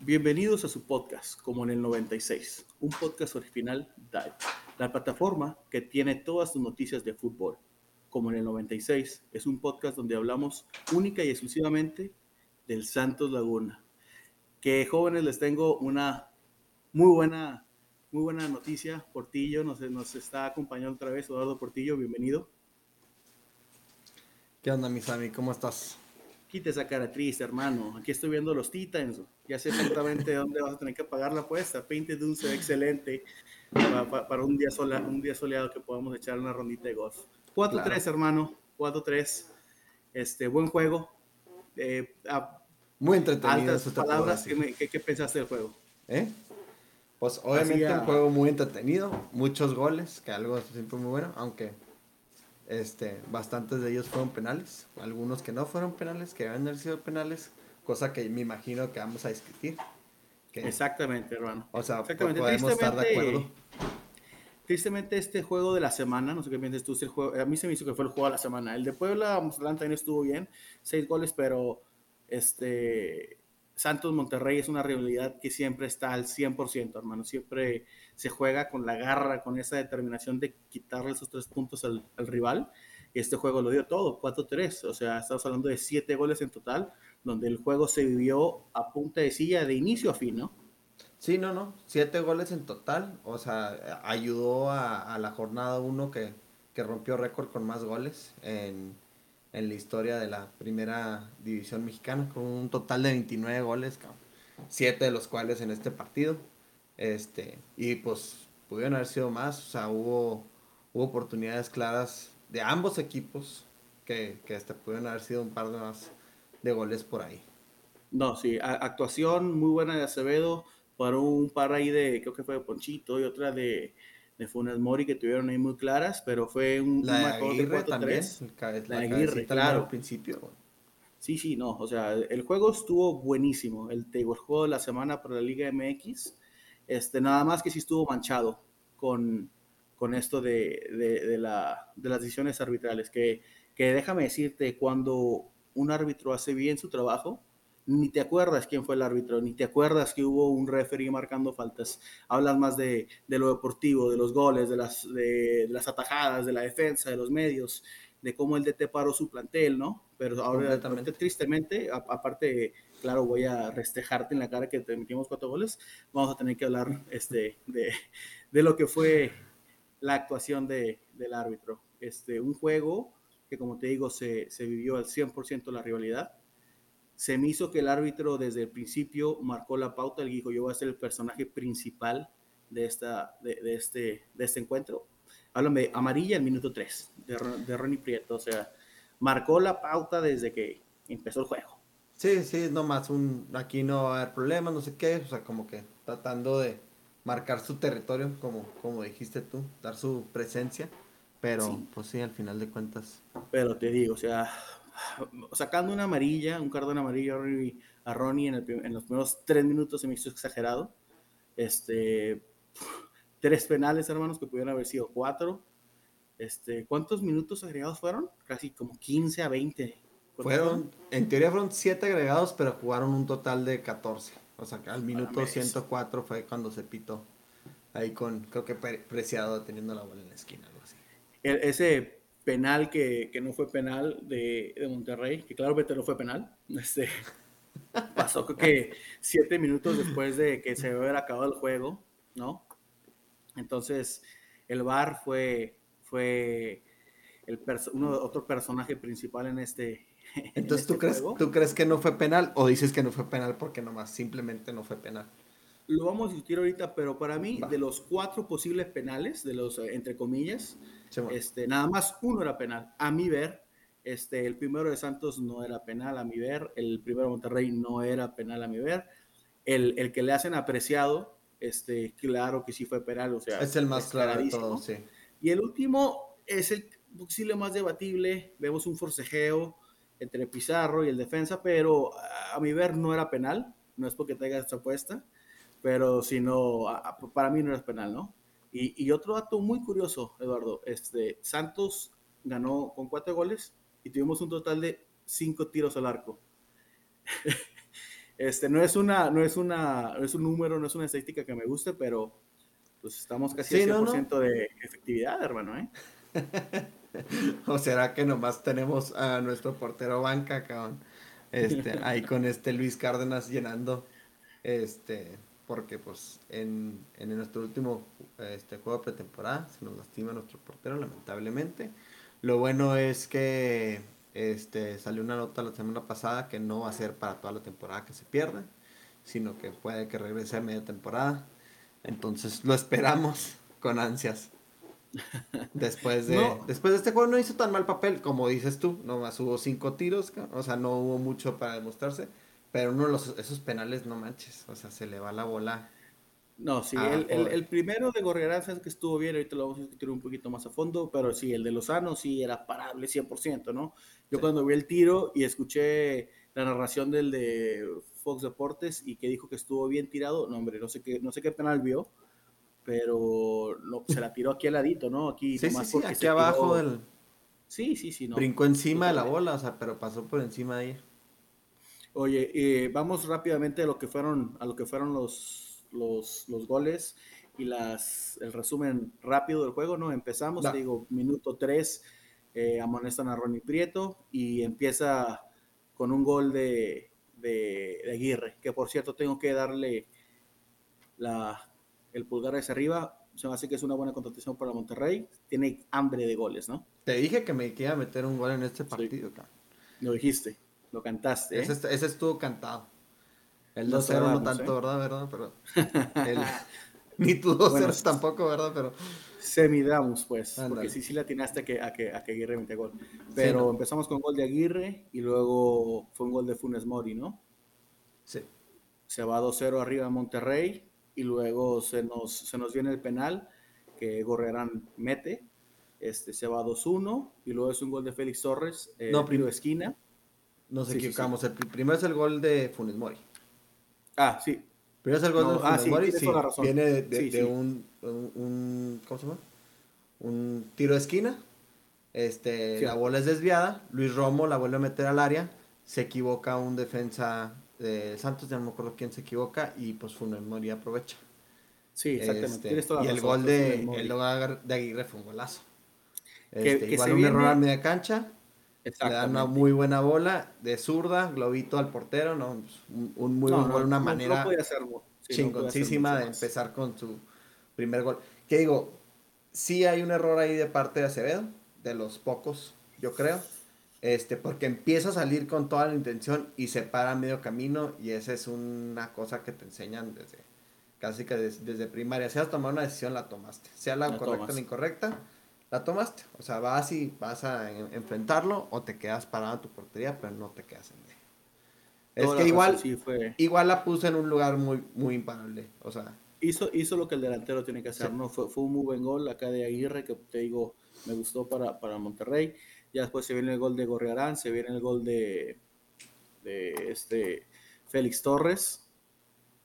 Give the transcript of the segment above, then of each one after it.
Bienvenidos a su podcast, como en el 96, un podcast original Dive, la plataforma que tiene todas sus noticias de fútbol. Como en el 96, es un podcast donde hablamos única y exclusivamente del Santos Laguna. Que jóvenes les tengo una muy buena, muy buena noticia. Portillo nos, nos está acompañando otra vez, Eduardo Portillo, bienvenido. ¿Qué onda, Misami? ¿Cómo estás? Quite esa cara triste, hermano. Aquí estoy viendo los Titans. Ya sé exactamente dónde vas a tener que pagar la apuesta. Painted Dune se excelente para, para, un, día sola, un día soleado que podamos echar una rondita de golf. 4-3, claro. hermano. 4-3. Este, buen juego. Eh, Muy entretenido. Altas palabras. ¿Qué, qué, ¿Qué, pensaste del juego? ¿Eh? Pues obviamente un juego muy entretenido. Muchos goles, que algo siempre muy bueno. Aunque este, bastantes de ellos fueron penales, algunos que no fueron penales, que habían haber sido penales, cosa que me imagino que vamos a discutir. Que, Exactamente, hermano. O sea, Exactamente. podemos estar de acuerdo. Tristemente, este juego de la semana, no sé qué piensas tú, el juego, a mí se me hizo que fue el juego de la semana. El de Puebla, Mazatlán también estuvo bien, seis goles, pero este, Santos Monterrey es una rivalidad que siempre está al 100%, hermano. Siempre se juega con la garra, con esa determinación de quitarle esos tres puntos al, al rival. Y este juego lo dio todo, 4-3. O sea, estamos hablando de siete goles en total, donde el juego se vivió a punta de silla de inicio a fin, ¿no? Sí, no, no. Siete goles en total. O sea, ayudó a, la jornada uno que, que rompió récord con más goles en, en la historia de la primera división mexicana, con un total de 29 goles, siete de los cuales en este partido. Este, y pues pudieron haber sido más, o sea, hubo, hubo oportunidades claras de ambos equipos que, que hasta pudieron haber sido un par de más de goles por ahí. No, sí, actuación muy buena de Acevedo, para un par ahí de, creo que fue de Ponchito y otra de, de Funes Mori que tuvieron ahí muy claras, pero fue un, la un de Aguirre también, la de Aguirre, claro. Al principio. Sí, sí, no, o sea, el juego estuvo buenísimo, el, el juego de la semana para la Liga MX, este, nada más que sí estuvo manchado con, con esto de, de, de, la, de las decisiones arbitrales, que, que déjame decirte, cuando un árbitro hace bien su trabajo, ni te acuerdas quién fue el árbitro, ni te acuerdas que hubo un referee marcando faltas. Hablas más de, de lo deportivo, de los goles, de las, de, de, las atajadas, de la defensa, de los medios, de cómo el DT paró su plantel, ¿no? Pero ahora, tristemente, a, aparte, claro, voy a restejarte en la cara que te metimos cuatro goles, vamos a tener que hablar este, de, de lo que fue la actuación de, del árbitro. Este, un juego que, como te digo, se, se vivió al 100% la rivalidad se me hizo que el árbitro desde el principio marcó la pauta, él dijo, yo voy a ser el personaje principal de, esta, de, de este, de este encuentro. Háblame, amarilla en minuto 3 de, de Ronnie Prieto, o sea, marcó la pauta desde que empezó el juego. Sí, sí, nomás un, aquí no va a haber problemas, no sé qué, o sea, como que tratando de marcar su territorio, como, como dijiste tú, dar su presencia, pero sí. pues sí, al final de cuentas. Pero te digo, o sea, sacando una amarilla, un cardón amarillo a Ronnie en, el, en, los primeros tres minutos se me hizo exagerado. Este, tres penales, hermanos, que pudieron haber sido cuatro. Este, ¿Cuántos minutos agregados fueron? Casi como 15 a 20. Fueron, en teoría fueron siete agregados, pero jugaron un total de 14. O sea, al minuto 104 fue cuando se pitó. Ahí con, creo que Preciado teniendo la bola en la esquina, algo así. El, ese penal que, que, no fue penal de, de Monterrey, que claro que no fue penal, este, pasó creo que siete minutos después de que se hubiera acabado el juego, ¿no? Entonces, el VAR fue, fue el perso uno, otro personaje principal en este. En Entonces, este ¿tú, crees, juego. ¿tú crees que no fue penal o dices que no fue penal porque nomás simplemente no fue penal? Lo vamos a discutir ahorita, pero para mí, Va. de los cuatro posibles penales, de los, entre comillas, sí, bueno. este, nada más uno era penal. A mi ver, este, el primero de Santos no era penal, a mi ver. El primero de Monterrey no era penal, a mi ver. El, el que le hacen apreciado, este, claro que sí fue penal. O sea, es el más claro de todos, sí. Y el último es el posible más debatible. Vemos un forcejeo entre Pizarro y el defensa, pero a mi ver no era penal. No es porque traiga esta apuesta pero si no, para mí no es penal, ¿no? Y, otro dato muy curioso, Eduardo, este, Santos ganó con cuatro goles y tuvimos un total de cinco tiros al arco. este, no es una, no es una, es un número, no es una estadística que me guste, pero pues estamos casi al 100% de efectividad, hermano, ¿eh? ¿O será que nomás tenemos a nuestro portero banca, Este, ahí con este Luis Cárdenas llenando este porque pues en, en nuestro último este, juego de pretemporada se nos lastima nuestro portero, lamentablemente. Lo bueno es que este, salió una nota la semana pasada que no va a ser para toda la temporada que se pierde, sino que puede que regrese a media temporada. Entonces lo esperamos con ansias. Después de, después de este juego no hizo tan mal papel, como dices tú, nomás hubo cinco tiros, o sea, no hubo mucho para demostrarse pero uno de los, esos penales, no manches, o sea, se le va la bola. No, sí, el, el, primero de Gorriarán es que estuvo bien, ahorita lo vamos a discutir un poquito más a fondo, pero sí, el de Lozano sí era parable 100%, ¿no? Yo cuando vi el tiro y escuché la narración del de Fox Deportes y que dijo que estuvo bien tirado, no, hombre, no sé qué, no sé qué penal vio, pero no, se la tiró aquí al ladito, ¿no? Aquí, sí, sí, sí, aquí abajo del... Sí, sí, sí, no. Brincó encima de la bola, o sea, pero pasó por encima de ella. Oye, eh, vamos rápidamente a lo que fueron, a lo que fueron los, los, goles y las, el resumen rápido del juego, ¿no? Empezamos, digo, minuto 3, eh, amonestan a Ronnie Prieto y empieza con un gol de, de, Aguirre, que por cierto tengo que darle la, el pulgar hacia arriba, se me hace que es una buena contratación para Monterrey, tiene hambre de goles, ¿no? Te dije que me quería meter un gol en este partido, Lo dijiste. Lo cantaste. Ese, ¿eh? ese estuvo cantado. El 2-0 no, tanto, ¿eh? ¿verdad? ¿verdad? Pero ni tu 2-0 tampoco, ¿verdad? Pero semidamos, pues, porque sí, sí le atinaste a que, a que, a que Aguirre mete gol. Pero empezamos con gol de Aguirre y luego fue un gol de Funes Mori, ¿no? Sí. Se va 2-0 arriba a Monterrey y luego se nos, se nos viene el penal que Gorrerán mete. Este, se va 2-1 y luego es un gol de Félix Torres, eh, no, primero esquina. Nos equivocamos. El primero es el gol de Funes Mori. Ah, sí. Primero es el gol de ah, Funes Mori. Sí, viene de, un, un, ¿Cómo se llama? Un tiro de esquina. Este, La bola es desviada. Luis Romo la vuelve a meter al área. Se equivoca un defensa de Santos, ya no me acuerdo quién se equivoca. Y pues Funes Mori aprovecha. Sí, exactamente. Este, y el gol de, el de Aguirre fue un golazo. Este, igual un error a media cancha le dan una muy buena bola de zurda, globito al portero, ¿no? Un, muy una manera chingoncísima de empezar con su primer gol. Que digo, sí hay un error ahí de parte de Acevedo, de los pocos, yo creo. Este, porque empieza a salir con toda la intención y se para a medio camino y esa es una cosa que te enseñan desde casi que desde, primaria. Si has tomado una decisión, la tomaste. Sea la, correcta o la incorrecta, la tomaste. O sea, vas y vas a enfrentarlo o te quedas parado en tu portería, pero no te quedas en medio. Es que igual, igual la puse en un lugar muy, muy imparable. O sea, hizo, hizo lo que el delantero tiene que hacer, ¿no? Fue, fue, un muy buen gol acá de Aguirre, que te digo, me gustó para, para Monterrey. Ya después se viene el gol de Gorriarán, se viene el gol de, de este Félix Torres.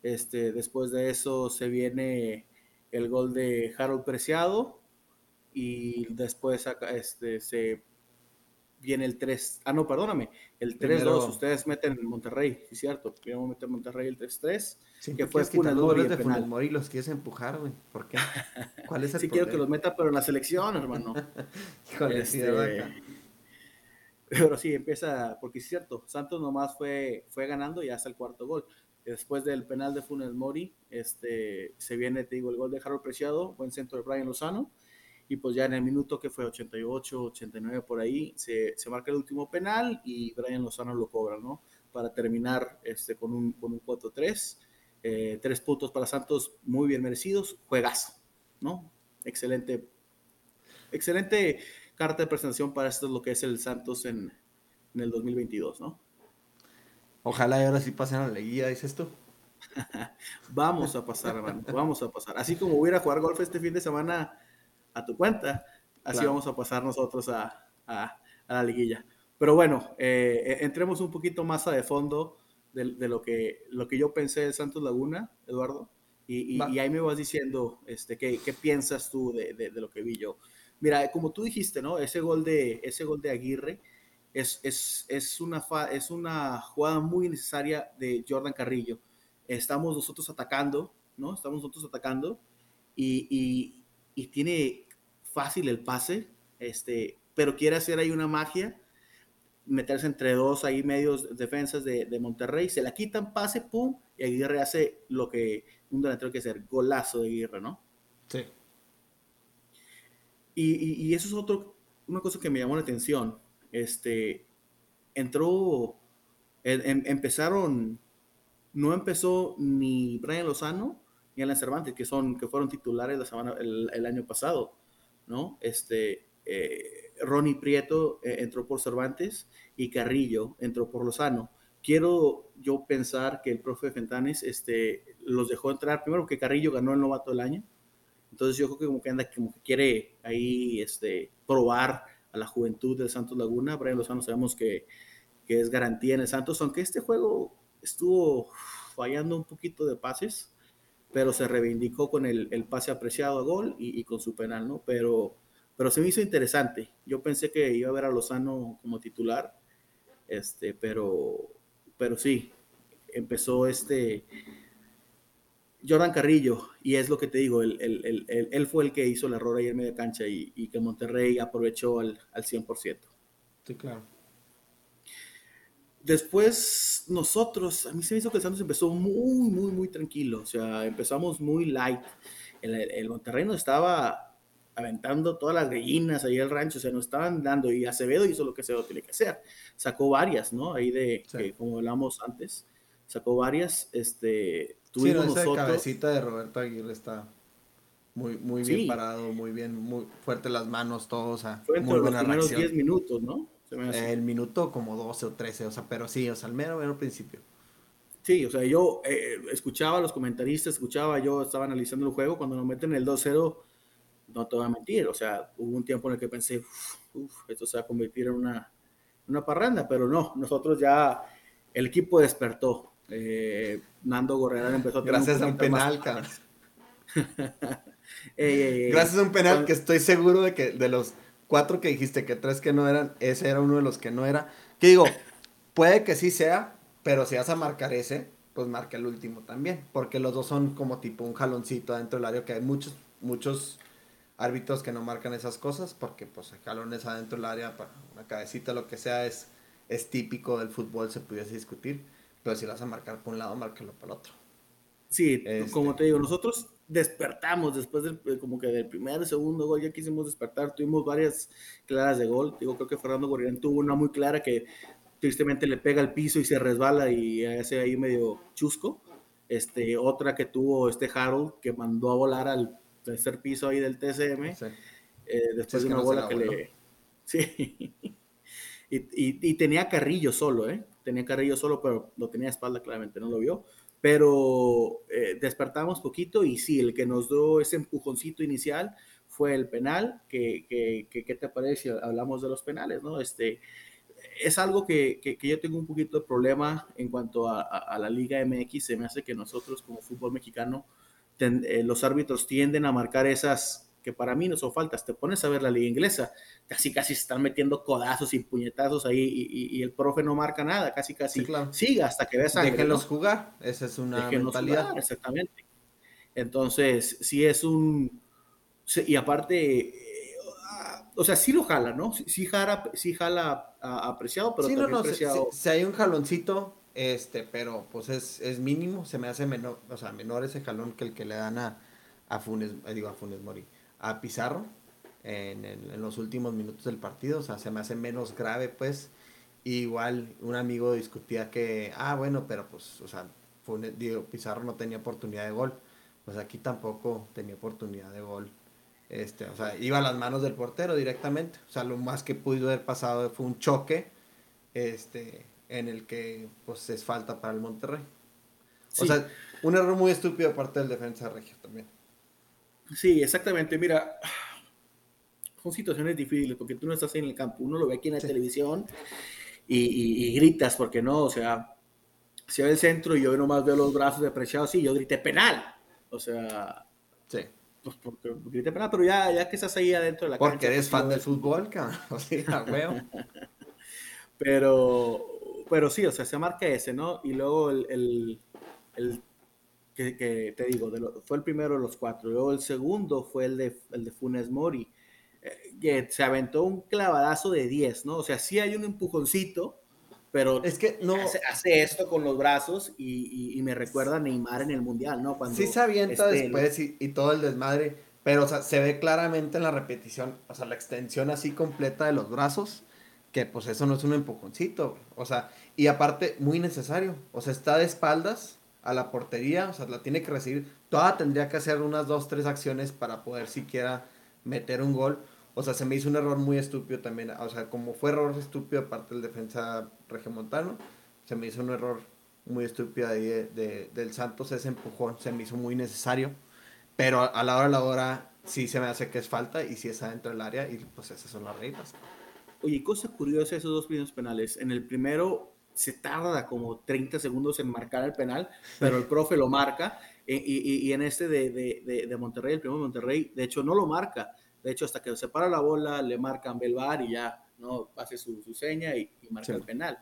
Este, después de eso se viene el gol de Harold Preciado y después este, se viene el 3. Ah, no, perdóname. El 3-2, ustedes meten en Monterrey, sí, cierto. Primero meter Monterrey el 3-3. que fue Funes Mori. de Funes Mori los quieres empujar, güey. ¿Por qué? ¿Cuál es el Sí, quiero que los meta, pero en la selección, hermano. Híjole, este, Pero sí, empieza, porque es cierto, Santos nomás fue, fue ganando y hasta el cuarto gol. Después del penal de Funes Mori, este, se viene, te digo, el gol de Harold Preciado, buen centro de Brian Lozano y pues ya en el minuto que fue 88, 89 por ahí, se, se marca el último penal y Brian Lozano lo cobra, ¿no? Para terminar este, con un, con un 4-3, eh, tres puntos para Santos muy bien merecidos, juegazo, ¿no? Excelente, excelente carta de presentación para esto es lo que es el Santos en, en el 2022, ¿no? Ojalá y ahora sí pasen a la guía, dices tú. vamos a pasar, hermano, vamos a pasar. Así como voy a jugar golf este fin de semana a tu cuenta. Así vamos a pasar nosotros a, la liguilla. Pero bueno, eh, eh, entremos un poquito más a de fondo de, lo, que, lo que yo pensé de Santos Laguna, Eduardo. Y, ahí me vas diciendo este, ¿qué, qué piensas tú de, de, lo que vi yo. Mira, como tú dijiste, ¿no? Ese gol de, ese gol de Aguirre es, es, es, una, es una jugada muy necesaria de Jordan Carrillo. Estamos nosotros atacando, ¿no? Estamos nosotros atacando y, y, tiene fácil el pase, este, pero quiere hacer ahí una magia meterse entre dos ahí medios defensas de, de, Monterrey, se la quitan, pase, pum, y Aguirre hace lo que un delantero que hacer, golazo de Aguirre, ¿no? Sí. Y, y, eso es otro, una cosa que me llamó la atención. Este, entró, em, empezaron, no empezó ni Brian Lozano ni Alan Cervantes, que, son, que fueron titulares la semana, el, año pasado, ¿no? Este, eh, Prieto eh, entró por Cervantes y Carrillo entró por Lozano. Quiero yo pensar que el profe Fentanes este, los dejó entrar primero porque Carrillo ganó el novato del año. Entonces yo creo que como que anda, como que quiere ahí este, probar a la juventud del Santos Laguna. Brian Lozano sabemos que, que es garantía en el Santos, aunque este juego estuvo fallando un poquito de pases, pero se reivindicó con el, el pase apreciado a gol y, y, con su penal, ¿no? Pero pero se me hizo interesante. Yo pensé que iba a ver a Lozano como titular, este, pero, pero sí, empezó este Jordan Carrillo, y es lo que te digo, él, fue el que hizo el error ahí en media cancha y, que Monterrey aprovechó al, al 100%. Sí, claro. Después nosotros, a mí se me hizo que el Santos empezó muy, muy, muy tranquilo, o sea, empezamos muy light. El, el Monterrey no estaba aventando todas las gallinas ahí al rancho, se nos estaban dando y Acevedo hizo lo que Acevedo tiene que hacer. Sacó varias, ¿no? Ahí de, como hablamos antes, sacó varias, este, tuvimos sí, esa cabecita de Roberto Aguirre está muy, muy bien parado, muy bien, muy fuerte las manos, todos, o sea, Fue muy buena los primeros 10 minutos, ¿no? El minuto como 12 o 13, o sea, pero sí, o sea, al mero, mero principio. Sí, o sea, yo eh, escuchaba a los comentaristas, escuchaba, yo estaba analizando el juego, cuando nos meten el 2-0, no te voy a mentir, o sea, hubo un tiempo en el que pensé, uff, esto se va a convertir en una, una parranda, pero no, nosotros ya, el equipo despertó. Eh, Nando Gorrera empezó a tener Gracias a un penal, cabrón. Gracias a un penal que estoy seguro de que de los cuatro que dijiste que tres que no eran, ese era uno de los que no era. Que digo, puede que sí sea, pero si vas a marcar ese, pues marca el último también, porque los dos son como tipo un jaloncito dentro del área que hay muchos, muchos árbitros que no marcan esas cosas porque pues jalones adentro del área para una cabecita lo que sea es es típico del fútbol se pudiese discutir pero si lo vas a marcar por un lado márcalo para el otro sí este como te digo nosotros despertamos después del eh, como que del primer segundo gol ya quisimos despertar tuvimos varias claras de gol digo creo que Fernando Gorrián tuvo una muy clara que tristemente le pega al piso y se resbala y hace ahí medio chusco este otra que tuvo este Harold que mandó a volar al tercer piso ahí del TCM, eh, después de una bola que le... Sí. y, tenía Carrillo solo, ¿eh? Tenía Carrillo solo, pero lo tenía a espalda, claramente no lo vio. Pero eh, despertamos poquito y sí, el que nos dio ese empujoncito inicial fue el penal. que, ¿Qué te parece? Hablamos de los penales, ¿no? Este, es algo que, que, yo tengo un poquito de problema en cuanto a, a, la Liga MX. Se me hace que nosotros como fútbol mexicano eh, los árbitros tienden a marcar esas que para mí no son faltas. Te pones a ver la liga inglesa, casi casi se están metiendo codazos y puñetazos ahí y, el profe no marca nada, casi casi siga hasta que veas sangre. Déjenlos jugar, esa es una mentalidad. exactamente. Entonces, si es un... Y aparte, eh, o sea, sí lo jala, ¿no? Sí, jala, sí jala apreciado, pero también apreciado... Si, hay un jaloncito, este, pero pues es, es mínimo, se me hace menor, o sea, menor ese jalón que el que le dan a, a Funes, eh, digo a Funes Mori, a Pizarro en, en, los últimos minutos del partido, o sea, se me hace menos grave, pues. igual un amigo discutía que, ah, bueno, pero pues, o sea, Funes, digo, Pizarro no tenía oportunidad de gol, pues aquí tampoco tenía oportunidad de gol. Este, o sea, iba a las manos del portero directamente, o sea, lo más que pudo haber pasado fue un choque, este, en el que pues es falta para el Monterrey. O sea, un error muy estúpido aparte del defensa regio también. Sí, exactamente. Mira, son situaciones difíciles porque tú no estás en el campo, uno lo ve aquí en la televisión y, gritas porque no, o sea, si ve el centro y yo nomás veo los brazos depreciados, sí, yo grité penal, O sea, sí. Pues porque grité penal, pero ya, ya que estás ahí adentro de la porque cancha. Porque eres pues, fan del fútbol, cabrón. O sea, huevo. pero, pero sí, o sea, se marca ese, ¿no? Y luego el, el, el que, que, te digo, de lo, fue el primero de los cuatro. Luego el segundo fue el de, el de Funes Mori, eh, que se aventó un clavadazo de 10, ¿no? O sea, sí hay un empujoncito, pero es que no hace, hace esto con los brazos y, y, y, me recuerda a Neymar en el mundial, ¿no? Cuando sí se avienta este, después y, y, todo el desmadre, pero o sea, se ve claramente en la repetición, o sea, la extensión así completa de los brazos, que pues eso no es un empujoncito, o sea, y aparte muy necesario, o sea, está de espaldas a la portería, o sea, la tiene que recibir, toda tendría que hacer unas dos, tres acciones para poder siquiera meter un gol, o sea, se me hizo un error muy estúpido también. O sea, como fue error estúpido aparte del defensa regiomontano, se me hizo un error muy estúpido ahí de, de, del Santos. Ese empujón se me hizo muy necesario. Pero a la hora de la hora sí se me hace que es falta y sí es adentro del área y pues esas son las reglas. Oye, cosa curiosa esos dos primeros penales. En el primero se tarda como 30 segundos en marcar el penal, pero el profe lo marca. Y, y, y en este de, de, de, Monterrey, el primero de Monterrey, de hecho no lo marca de hecho, hasta que se para la bola, le marcan Belvar y ya, ¿no? Hace su, su seña y, y marca sí. el penal,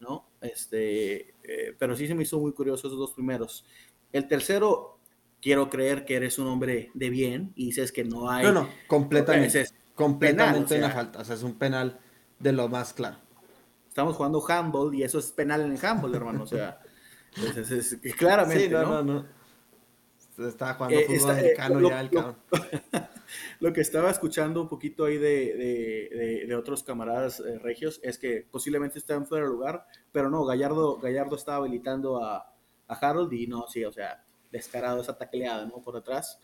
¿no? Este, eh, pero sí se me hizo muy curioso esos dos primeros. El tercero, quiero creer que eres un hombre de bien y dices que no hay... No, no, completamente. Es completamente penal, o sea, una falta. O sea, es un penal de lo más claro. Estamos jugando handball y eso es penal en el handball, hermano. O sea, es, es, es, claramente, sí, no, no, no. no. Estaba jugando eh, fútbol está, americano lo, ya el cabrón. lo que estaba escuchando un poquito ahí de, de, de, de otros camaradas eh, regios es que posiblemente estaban fuera de lugar, pero no, Gallardo, Gallardo estaba habilitando a, a Harold y no, sí, o sea, descarado esa tacleada, ¿no? Por atrás.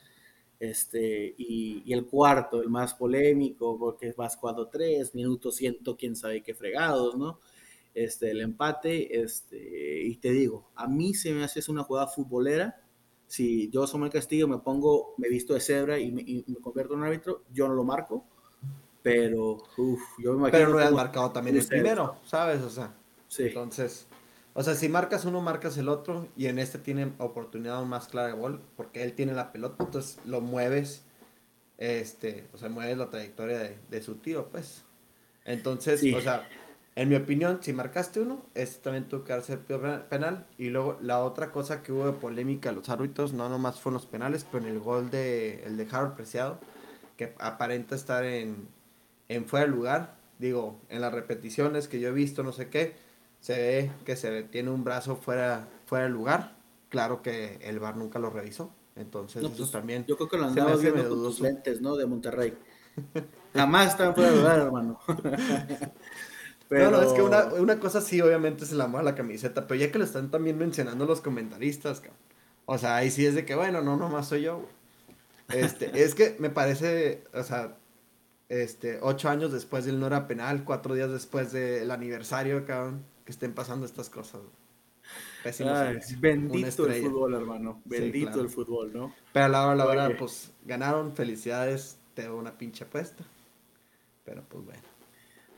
Este, y, y, el cuarto, el más polémico, porque vas 4-3, minuto ciento, quién sabe qué fregados, ¿no? Este, el empate, este, y te digo, a mí se me hace una jugada futbolera, si yo soy el Castillo, me pongo, me visto de cebra y me, y me convierto en un árbitro, yo no lo marco, pero uf, yo me imagino. Pero no le has marcado también el primero, ¿sabes? O sea, sí. entonces, o sea, si marcas uno, marcas el otro, y en este tiene oportunidad más clara de gol, porque él tiene la pelota, entonces lo mueves, este, o sea, mueves la trayectoria de, de su tiro, pues. Entonces, sí. o sea, en mi opinión, si marcaste uno, este también tuvo que darse penal. Y luego la otra cosa que hubo de polémica los árbitros, no nomás fueron los penales, pero en el gol de, el de Harold Preciado, que aparenta estar en, en fuera de lugar. Digo, en las repeticiones que yo he visto, no sé qué, se ve que se tiene un brazo fuera, fuera de lugar. Claro que el VAR nunca lo revisó. Entonces, no, eso pues, también. Yo creo que lo andaba viendo con tus lentes, ¿no? De Monterrey. Jamás estaban fuera de lugar, hermano. Pero... No, no, es que una, una cosa sí, obviamente, es el amor a la camiseta, pero ya que lo están también mencionando los comentaristas, cabrón. O sea, ahí sí es de que, bueno, no, nomás soy yo, Este, es que me parece, o sea, este, ocho años después del no era penal, cuatro días después del aniversario, cabrón, que estén pasando estas cosas. Ay, bendito el fútbol, hermano. Bendito sí, claro. el fútbol, ¿no? Pero a la hora, la hora, pues, ganaron, felicidades, te doy una pinche apuesta. Pero pues bueno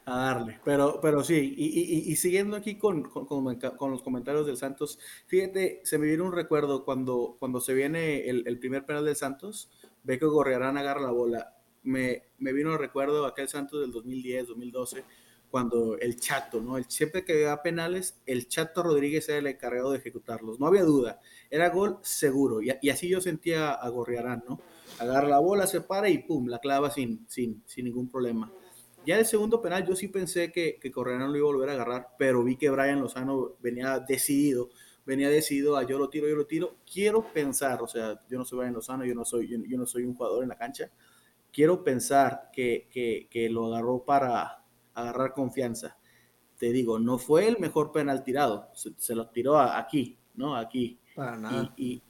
a darle. Pero, pero sí, y, y, y siguiendo aquí con, con, con, los comentarios del Santos, fíjate, se me viene un recuerdo cuando, cuando se viene el, el primer penal del Santos, ve que Gorriarán agarra la bola. Me, me vino el recuerdo aquel Santos del 2010, 2012, cuando el Chato, ¿no? El, siempre que había penales, el Chato Rodríguez era el encargado de ejecutarlos. No había duda, era gol seguro. Y, así yo sentía a Gorriarán, ¿no? Agarra la bola, se para y pum, la clava sin, sin, sin ningún problema. Ya el segundo penal yo sí pensé que, que no lo iba a volver a agarrar, pero vi que Brian Lozano venía decidido, venía decidido a yo lo tiro, yo lo tiro. Quiero pensar, o sea, yo no soy Brian Lozano, yo no soy, yo, yo no soy un jugador en la cancha. Quiero pensar que, que, lo agarró para agarrar confianza. Te digo, no fue el mejor penal tirado, se, se lo tiró a, aquí, ¿no? Aquí. Para nada. Y, y,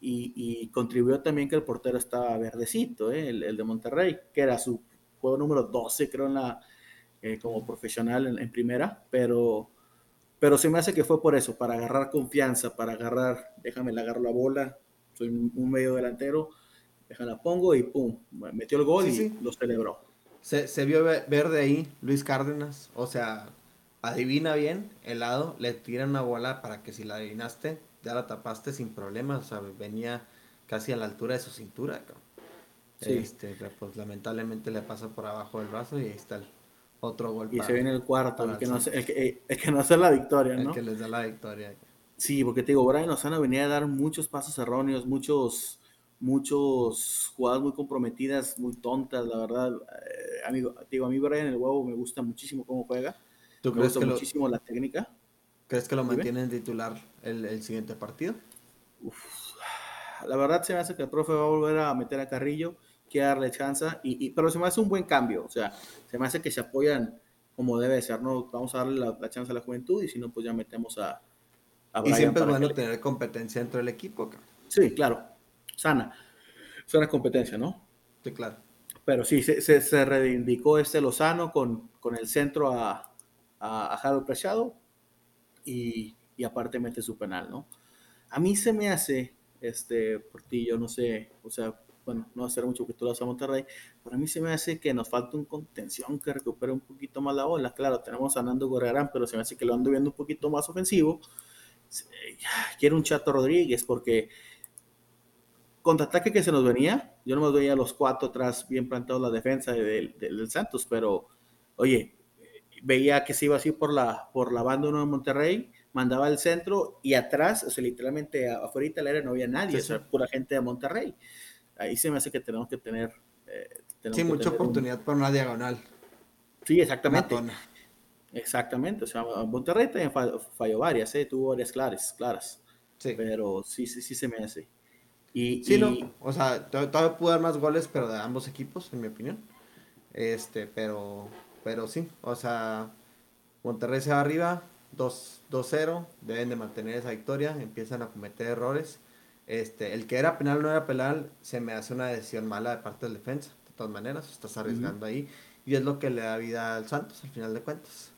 y, y, contribuyó también que el portero estaba verdecito, ¿eh? el, el de Monterrey, que era su juego número 12, creo, en la, eh, como profesional en, en, primera, pero, pero se me hace que fue por eso, para agarrar confianza, para agarrar, déjame le agarro la bola, soy un, medio delantero, déjala pongo y pum, metió el gol sí, y sí. lo celebró. Se, se vio ver de ahí Luis Cárdenas, o sea, adivina bien el lado, le tiran una bola para que si la adivinaste, ya la tapaste sin problema, o sea, venía casi a la altura de su cintura. Este, pues lamentablemente le pasa por abajo del brazo y ahí está el otro golpe. Y se viene el cuarto, el que, no, el, que, el que no hace la victoria, ¿no? El que les da la victoria. Sí, porque te digo, Brian Lozano venía a dar muchos pasos erróneos, muchos, muchos jugadas muy comprometidas, muy tontas, la verdad. Amigo, digo, a mí Brian el huevo me gusta muchísimo cómo juega. ¿Tú me gusta muchísimo la técnica. ¿Crees que lo mantiene en titular el, el siguiente partido? La verdad se me hace que el profe va a volver a meter a Carrillo, que darle chance, y, pero se me hace un buen cambio, o sea, se me hace que se apoyan como debe ser, ¿no? Vamos a darle la, chance a la juventud y si no, pues ya metemos a, a Y siempre es bueno tener competencia dentro del equipo. Sí, claro, sana, sana competencia, ¿no? Sí, claro. Pero sí, se, se, reivindicó este Lozano con, con el centro a, a, a Harold Preciado y, y aparte mete su penal, ¿no? A mí se me hace, este, Portillo, no sé, o sea, bueno, no va a ser mucho que tú lo hagas a Monterrey, pero a mí se me hace que nos falta un contención que recupere un poquito más la bola. Claro, tenemos a Nando Gorrerán, pero se me hace que lo ando viendo un poquito más ofensivo. Quiero un Chato Rodríguez porque contraataque que se nos venía, yo no me veía a los cuatro atrás bien plantados la defensa del, del Santos, pero oye, veía que se iba así por la, por la banda uno de Monterrey, mandaba el centro y atrás, o sea, literalmente afuera del área no había nadie, sí, pura gente de Monterrey. Ahí se me hace que tenemos que tener... Eh, sí, mucha oportunidad para una diagonal. Sí, exactamente. Exactamente, o sea, Monterrey también falló, varias, ¿eh? tuvo varias claras, claras. Sí. Pero sí, sí, sí se me hace. Y, sí, no, o sea, todavía pudo dar más goles, pero de ambos equipos, en mi opinión. Este, pero pero sí, o sea, Monterrey se va arriba, 2-0, deben de mantener esa victoria, empiezan a cometer errores. Este, el que era penal no era penal, se me hace una decisión mala de parte del defensa, de todas maneras, estás arriesgando ahí, y es lo que le da vida al Santos al final de cuentas.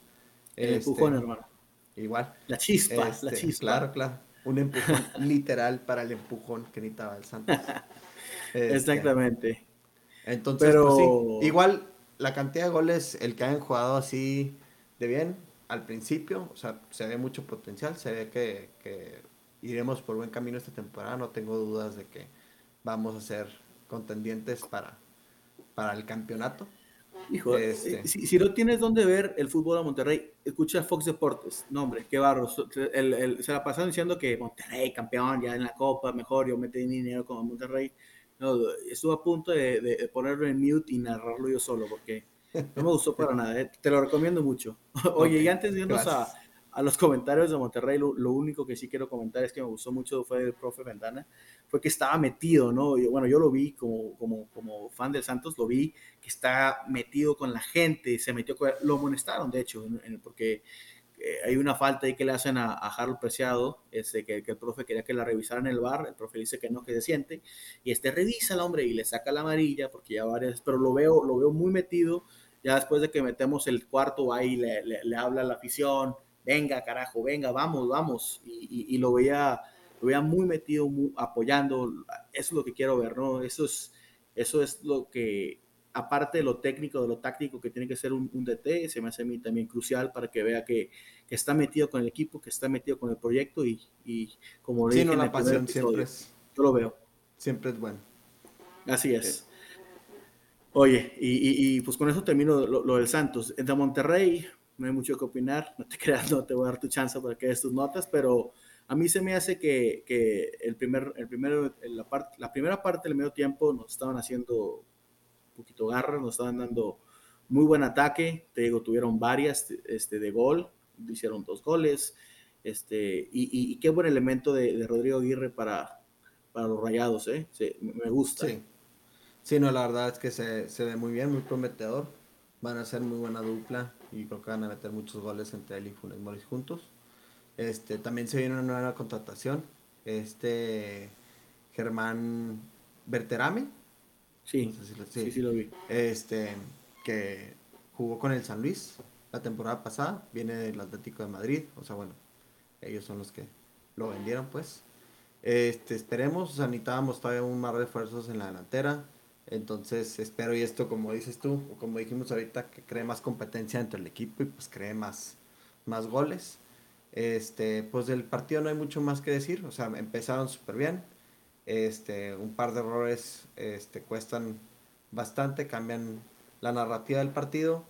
El este, empujón, hermano. Igual. La chispa, la este, chispa. Claro, claro. Un empujón literal para el empujón que necesitaba el Santos. Este, Exactamente. Entonces, pues sí, igual la cantidad de goles, el que hayan jugado así de bien al principio, o sea, se ve mucho potencial, se ve que, iremos por buen camino esta temporada, no tengo dudas de que vamos a ser contendientes para, para el campeonato. Hijo, este... Eh, si, no tienes dónde ver el fútbol a Monterrey, escucha Fox Deportes. No, hombre, qué barro. se la pasaron diciendo que Monterrey, campeón, ya en la Copa, mejor, yo metí dinero con Monterrey. No, estuve a punto de, ponerlo en mute y narrarlo yo solo porque no me gustó para nada. Eh. Te lo recomiendo mucho. Oye, y antes de irnos a, a, los comentarios de Monterrey, lo, único que sí quiero comentar es que me gustó mucho fue el profe Ventana, fue que estaba metido, ¿no? bueno, yo lo vi como, como, como fan del Santos, lo vi que está metido con la gente, se metió, lo amonestaron, de hecho, porque eh, hay una falta ahí que le hacen a, a Harold Preciado, este, que, el profe quería que la revisaran en el bar, el profe dice que no, que se siente, y este revisa al hombre y le saca la amarilla, porque ya varias, pero lo veo, lo veo muy metido, ya después de que metemos el cuarto ahí, le, le, habla a la afición, venga carajo, venga, vamos, vamos, y, y, lo veía lo veía muy metido, apoyando, eso es lo que quiero ver, ¿no? Eso es, eso es lo que aparte de lo técnico, de lo táctico que tiene que ser un, DT, se me hace a mí también crucial para que vea que, está metido con el equipo, que está metido con el proyecto y, como le sí, dije la pasión siempre es, yo lo veo. Siempre es bueno. Así es. Oye, y, pues con eso termino lo, del Santos. De Monterrey no hay mucho que opinar, no te creas, no te voy a dar tu chance para que des tus notas, pero a mí se me hace que, el primer, el primero, la, la primera parte del medio tiempo nos estaban haciendo poquito garra, nos estaban dando muy buen ataque, te digo, tuvieron varias este, de gol, hicieron dos goles, este, y, qué buen elemento de, Rodrigo Aguirre para, para los rayados, ¿eh? me gusta. Sí. sí, no, la verdad es que se, se, ve muy bien, muy prometedor, van a ser muy buena dupla y creo que van a meter muchos goles entre él y Funes Moris juntos. Este, también se viene una nueva contratación, este Germán Berterame, Sí, sí, sí, lo vi. Este, que jugó con el San Luis la temporada pasada, viene del Atlético de Madrid, o sea, bueno, ellos son los que lo vendieron, pues. Este, esperemos, o sea, necesitábamos todavía un más refuerzos en la delantera, entonces espero y esto, como dices tú, o como dijimos ahorita, que cree más competencia entre el equipo y pues cree más, más goles. Este, pues del partido no hay mucho más que decir, o sea, empezaron súper bien, Este, un par de errores este, cuestan bastante, cambian la narrativa del partido.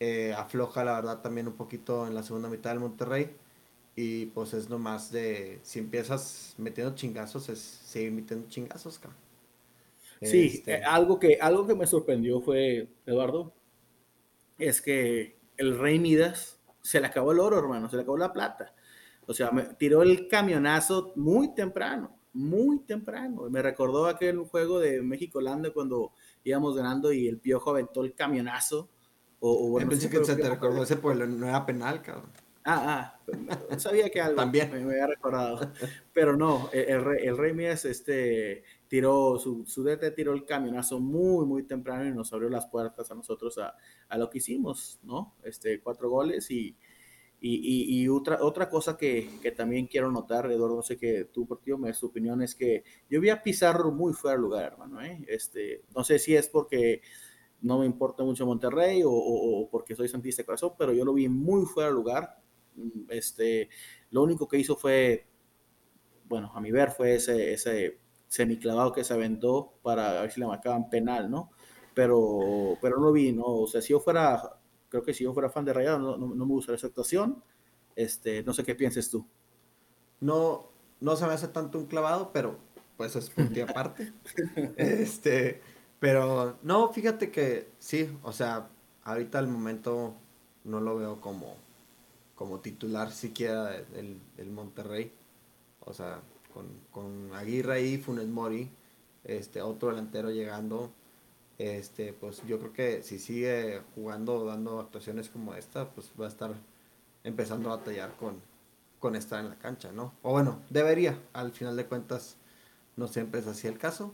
Eh, afloja la verdad también un poquito en la segunda mitad del Monterrey. Y pues es nomás de, si empiezas metiendo chingazos, es seguir metiendo chingazos, cabrón. Sí, este algo, que, algo que me sorprendió fue, Eduardo, es que el Rey Midas se le acabó el oro, hermano, se le acabó la plata. O sea, me tiró el camionazo muy temprano, muy temprano. Me recordó aquel juego de México-Holanda cuando íbamos ganando y el Piojo aventó el camionazo. O, bueno, Pensé que se te recordó ese pueblo, no era penal, cabrón. Ah, ah, sabía que algo También. Me, había recordado. Pero no, el, Rey, el Rey Mías este, tiró, su, su DT tiró el camionazo muy, muy temprano y nos abrió las puertas a nosotros a, a lo que hicimos, ¿no? Este, cuatro goles y, y, y, otra, otra cosa que, que, también quiero notar, Eduardo, no sé qué tu partido, me su opinión es que yo vi a Pizarro muy fuera de lugar, hermano. ¿eh? Este, no sé si es porque no me importa mucho Monterrey o, o, porque soy santista de corazón, pero yo lo vi muy fuera de lugar. Este, lo único que hizo fue, bueno, a mi ver, fue ese, ese semiclavado que se aventó para ver si le marcaban penal, ¿no? Pero, pero no lo vi, ¿no? O sea, si yo fuera creo que si yo fuera fan de Rayado no, no, me gustaría esa actuación. Este, no sé qué pienses tú. No, no se me hace tanto un clavado, pero pues es punto aparte. este, pero no, fíjate que sí, o sea, ahorita al momento no lo veo como, como titular siquiera del, del Monterrey. O sea, con, con Aguirre y Funes Mori, este, otro delantero llegando, este, pues yo creo que si sigue jugando, dando actuaciones como esta, pues va a estar empezando a batallar con, con estar en la cancha, ¿no? O bueno, debería, al final de cuentas no siempre es así el caso,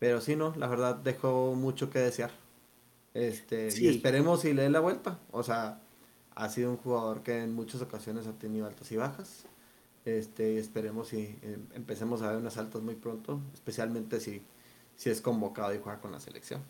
pero sí, no, la verdad dejó mucho que desear. Este, y esperemos si le dé la vuelta, o sea, ha sido un jugador que en muchas ocasiones ha tenido altas y bajas. Este, esperemos si em, empecemos a ver unas altas muy pronto, especialmente si, si es convocado y juega con la selección.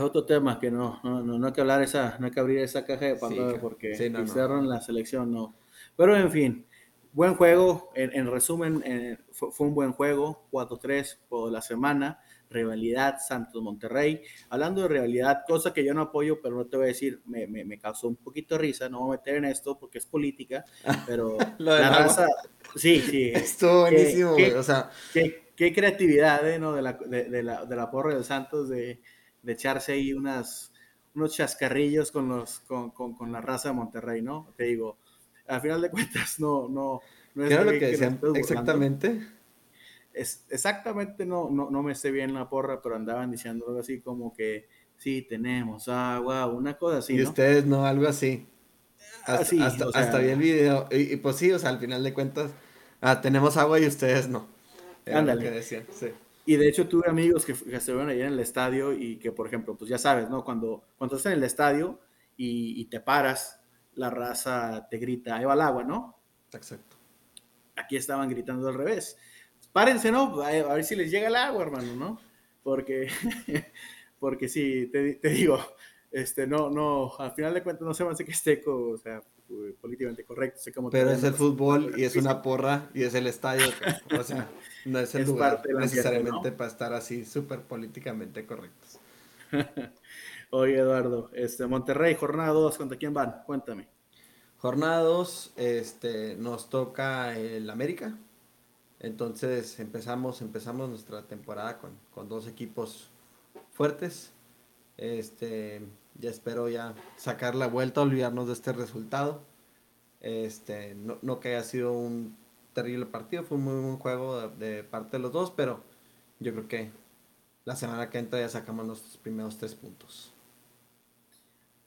Otro tema que no, no, no, hay que hablar esa, no hay que abrir esa caja de Pandora porque sí, la selección, no. Pero en fin, buen juego, en, resumen, fue, un buen juego, 4-3 por la semana, rivalidad Santos Monterrey. Hablando de rivalidad, cosa que yo no apoyo, pero no te voy a decir, me, me, me causó un poquito de risa, no voy a meter en esto porque es política, pero la raza, sí, sí. Estuvo buenísimo, o sea. Qué, qué creatividad, ¿eh? ¿no? De la, de, de, la, de la porra del Santos de de echarse ahí unas, unos chascarrillos con, los, con, con, con, la raza de Monterrey, ¿no? Te digo, al final de cuentas no, no, no es... lo que, decían exactamente? Es, exactamente no, no, no me sé bien la porra, pero andaban diciendo algo así como que sí, tenemos agua, una cosa así. Y ustedes no, algo así. Hasta, hasta, hasta vi el video. Y, pues sí, o sea, al final de cuentas, ah, tenemos agua y ustedes no. Ándale. que decían, sí. Y de hecho tuve amigos que, que estuvieron allá en el estadio y que, por ejemplo, pues ya sabes, ¿no? Cuando, cuando estás en el estadio y, te paras, la raza te grita, ahí va el agua, ¿no? Exacto. Aquí estaban gritando al revés. Párense, ¿no? A ver si les llega el agua, hermano, ¿no? Porque, porque sí, te, te digo, este, no, no, al final de cuentas no se me hace que esté, o sea, políticamente correcto. Sé cómo Pero es el fútbol y es una porra y es el estadio. o sea, no es el lugar necesariamente para estar así súper políticamente correctos. Oye, Eduardo, este, Monterrey, jornada 2, ¿contra quién van? Cuéntame. Jornada 2, este, nos toca el América. Entonces empezamos, empezamos nuestra temporada con, con dos equipos fuertes. Este, ya espero ya sacar la vuelta, olvidarnos de este resultado. Este, no, no que haya sido un terrible partido, fue un muy buen juego de, parte de los dos, pero yo creo que la semana que entra ya sacamos nuestros primeros tres puntos.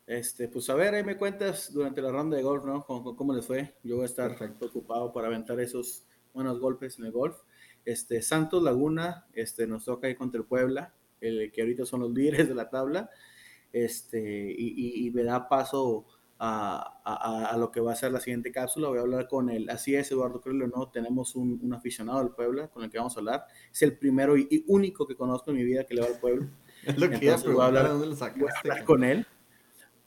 Este, pues a ver, ahí me cuentas durante la ronda de golf, ¿no? ¿Cómo, les fue? Yo voy a estar preocupado para aventar esos buenos golpes en el golf. Este, Santos Laguna, este, nos toca ir contra el Puebla, el, que ahorita son los líderes de la tabla este, y, me da paso a, lo que va a ser la siguiente cápsula. Voy a hablar con él. Así es, Eduardo, creo no, tenemos un, aficionado del Puebla con el que vamos a hablar. Es el primero y, único que conozco en mi vida que le va al Puebla. Es lo que voy a hablar, con él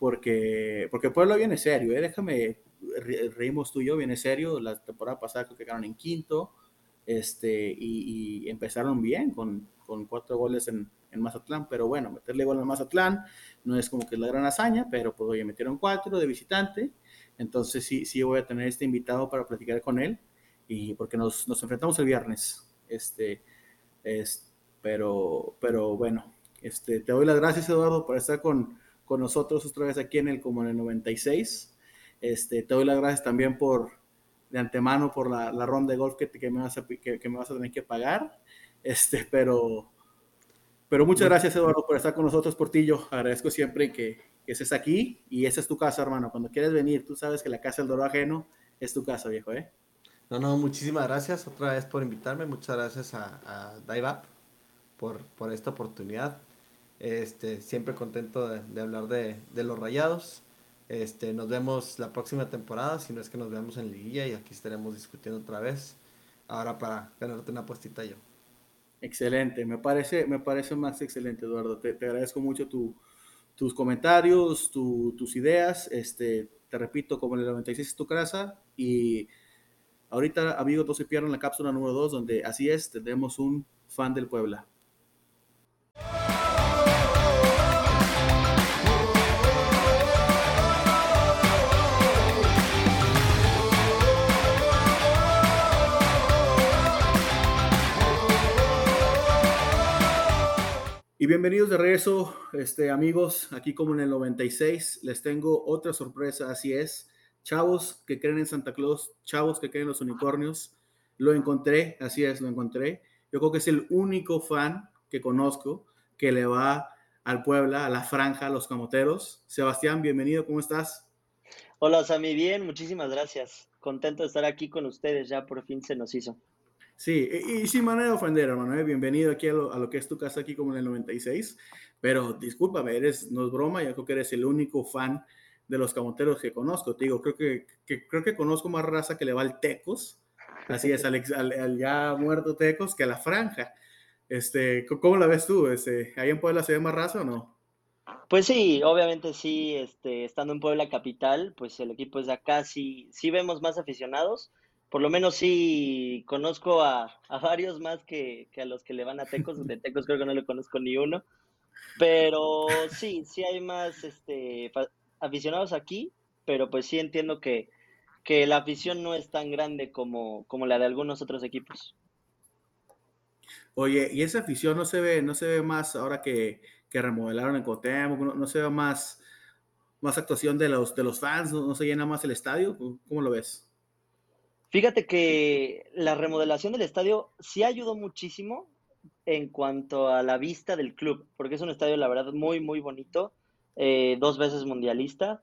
porque, porque Puebla viene serio, ¿eh? déjame, reímos tú y yo, viene serio. La temporada pasada creo que quedaron en quinto. este, y, empezaron bien con, con cuatro goles en, en, Mazatlán, pero bueno, meterle gol a Mazatlán no es como que es la gran hazaña, pero pues oye, metieron cuatro de visitante, entonces sí, sí voy a tener este invitado para platicar con él, y porque nos, nos enfrentamos el viernes, este, es, pero, pero bueno, este, te doy las gracias Eduardo por estar con, con nosotros otra vez aquí en el como en el 96, este, te doy las gracias también por de antemano por la, la ronda de golf que, que, me vas a, que, me vas a tener que pagar. Este, pero, pero muchas gracias, Eduardo, por estar con nosotros, Portillo. Agradezco siempre que, que estés aquí y esa es tu casa, hermano. Cuando quieres venir, tú sabes que la casa del Doro Ajeno es tu casa, viejo, ¿eh? No, no, muchísimas gracias otra vez por invitarme. Muchas gracias a, a Dive Up por, por esta oportunidad. Este, siempre contento de, de hablar de, de los rayados. Este, nos vemos la próxima temporada, si no es que nos veamos en liguilla y aquí estaremos discutiendo otra vez. Ahora para ganarte una postita yo. Excelente, me parece, me parece más excelente, Eduardo. Te, agradezco mucho tus comentarios, tus ideas. Este, te repito, como en el 96 es tu casa. Y ahorita, amigos, no se pierdan la cápsula número 2, donde así es, tendremos un fan del Puebla. Y bienvenidos de regreso, este, amigos, aquí como en el 96, les tengo otra sorpresa, así es, chavos que creen en Santa Claus, chavos que creen en los unicornios, lo encontré, así es, lo encontré. Yo creo que es el único fan que conozco que le va al Puebla, a la franja, a los camoteros. Sebastián, bienvenido, ¿cómo estás? Hola, Sami, bien, muchísimas gracias. Contento de estar aquí con ustedes, ya por fin se nos hizo. Sí, y, sin manera de ofender, hermano, ¿eh? bienvenido aquí a lo, que es tu casa aquí como en el 96, pero discúlpame, eres, no es broma, yo creo que eres el único fan de los camoteros que conozco, te digo, creo que, creo que conozco más raza que le va al Tecos, así es, al, ya muerto Tecos, que a la franja. Este, ¿Cómo la ves tú? Este, ¿Ahí en Puebla se ve más raza o no? Pues sí, obviamente sí, este, estando en Puebla capital, pues el equipo es de acá, sí, sí vemos más aficionados, por lo menos sí conozco a, varios más que, a los que le van a Tecos. De Tecos creo que no le conozco ni uno. Pero sí, sí hay más este, aficionados aquí, pero pues sí entiendo que, que la afición no es tan grande como, como la de algunos otros equipos. Oye, y esa afición no se ve, no se ve más ahora que, remodelaron el Cotem, no, se ve más, más actuación de los, de los fans, no se llena más el estadio, ¿cómo lo ves? Fíjate que la remodelación del estadio sí ayudó muchísimo en cuanto a la vista del club, porque es un estadio, la verdad, muy, muy bonito, eh, dos veces mundialista,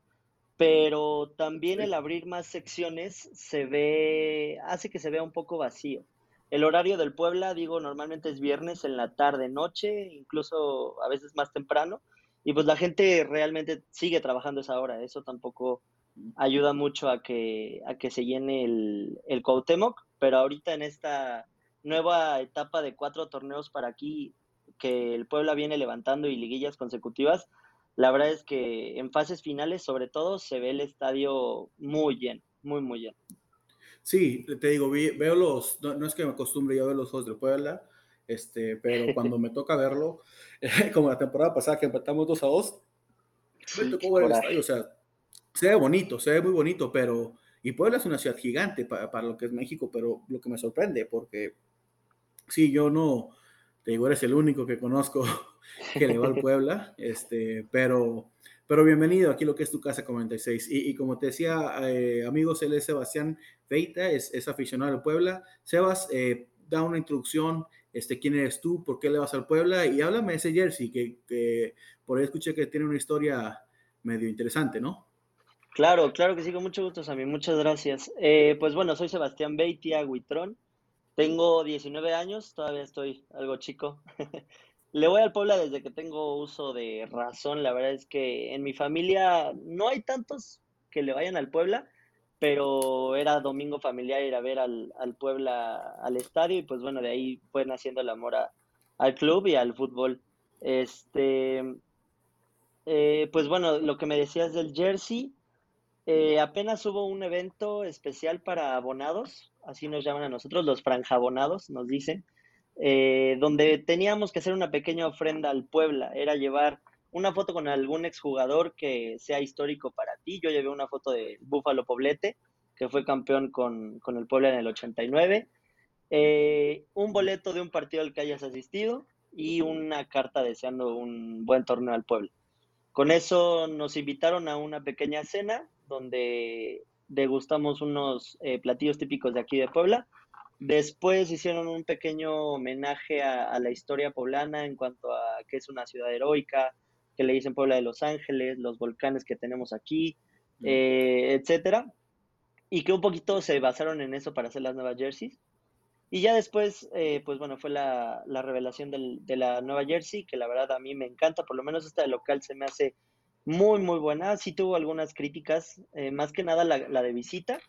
pero también el abrir más secciones se ve, hace que se vea un poco vacío. El horario del Puebla, digo, normalmente es viernes en la tarde, noche, incluso a veces más temprano, y pues la gente realmente sigue trabajando esa hora, eso tampoco ayuda mucho a que, a que se llene el, el Cuauhtémoc, pero ahorita en esta nueva etapa de cuatro torneos para aquí que el Puebla viene levantando y liguillas consecutivas, la verdad es que en fases finales sobre todo se ve el estadio muy lleno, muy, muy lleno. Sí, te digo, veo los, no, es que me acostumbre yo a ver los juegos del Puebla, este, pero cuando me toca verlo, como la temporada pasada que empatamos 2 a 2, me tocó ver el estadio, o sea, se ve bonito, se ve muy bonito, pero... Y Puebla es una ciudad gigante para, para, lo que es México, pero lo que me sorprende, porque sí, yo no, te digo, eres el único que conozco que le va al Puebla, este, pero, pero bienvenido aquí lo que es tu casa 96. Y, y como te decía, eh, amigos, él es Sebastián Feita, es, es aficionado al Puebla. Sebas, eh, da una introducción, este, quién eres tú, por qué le vas al Puebla, y háblame de ese jersey, que, que por ahí escuché que tiene una historia medio interesante, ¿no? Claro, claro que sí, con mucho gusto, Sammy. Muchas gracias. Eh, pues bueno, soy Sebastián Beitia Huitrón. Tengo 19 años, todavía estoy algo chico. Le voy al Puebla desde que tengo uso de razón. La verdad es que en mi familia no hay tantos que le vayan al Puebla, pero era domingo familiar ir a ver al, al Puebla al estadio y pues bueno, de ahí fue naciendo el amor al club y al fútbol. Este, eh, pues bueno, lo que me decías del jersey, eh, apenas hubo un evento especial para abonados así nos llaman a nosotros, los franjabonados, nos dicen, eh, donde teníamos que hacer una pequeña ofrenda al Puebla, era llevar una foto con algún exjugador que sea histórico para ti. Yo llevé una foto de Búfalo Poblete, que fue campeón con, el Puebla en el 89, eh, un boleto de un partido al que hayas asistido y una carta deseando un buen torneo al Puebla. Con eso nos invitaron a una pequeña cena donde degustamos unos eh, platillos típicos de aquí de Puebla. Después hicieron un pequeño homenaje a, la historia poblana en cuanto a que es una ciudad heroica, que le dicen Puebla de Los Ángeles, los volcanes que tenemos aquí, eh, etcétera. Y que un poquito se basaron en eso para hacer las nuevas jerseys. Y ya después, eh, pues bueno, fue la, revelación de la nueva jersey, que la verdad a mí me encanta, por lo menos esta de local se me hace muy, muy buena. Sí tuvo algunas críticas, eh, más que nada la, de visita,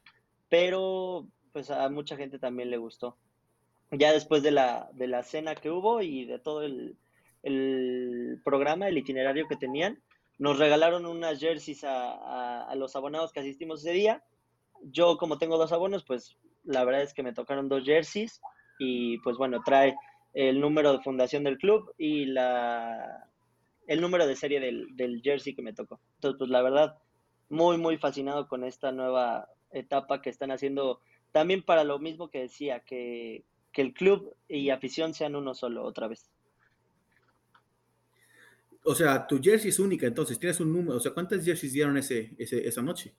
pero pues a mucha gente también le gustó. Ya después de la, de la cena que hubo y de todo el, programa, el itinerario que tenían, nos regalaron unas jerseys a, a los abonados que asistimos ese día. Yo, como tengo dos abonos, pues la verdad es que me tocaron dos jerseys y pues bueno, trae el número de fundación del club y la el número de serie del, jersey que me tocó. Entonces, pues la verdad, muy, muy fascinado con esta nueva etapa que están haciendo, también para lo mismo que decía, que, el club y afición sean uno solo otra vez. O sea, tu jersey es única, entonces tienes un número, o sea, ¿cuántas jerseys dieron ese, esa noche?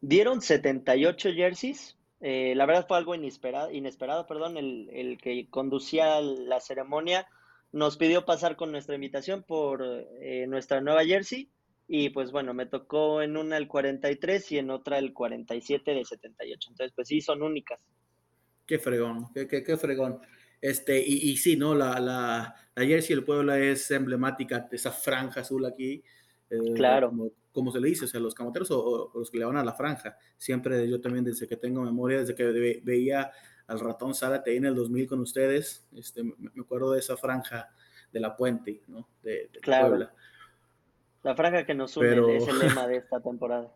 Dieron 78 jerseys, eh, la verdad fue algo inesperado, inesperado perdón, el, el, que conducía la ceremonia nos pidió pasar con nuestra invitación por eh, nuestra nueva jersey y pues bueno, me tocó en una el 43 y en otra el 47 de 78. Entonces, pues sí, son únicas. Qué fregón, qué, qué, fregón. Este, y, y, sí, ¿no? La, la, la jersey del Puebla es emblemática de esa franja azul aquí. Eh, claro. Como, se le dice, o sea, los camoteros o, los que le van a la franja. Siempre yo también, desde que tengo memoria, desde que veía al ratón Zárate en el 2000 con ustedes. Este, me acuerdo de esa franja de la puente, ¿no? De, claro. La franja que nos une es el lema de esta temporada.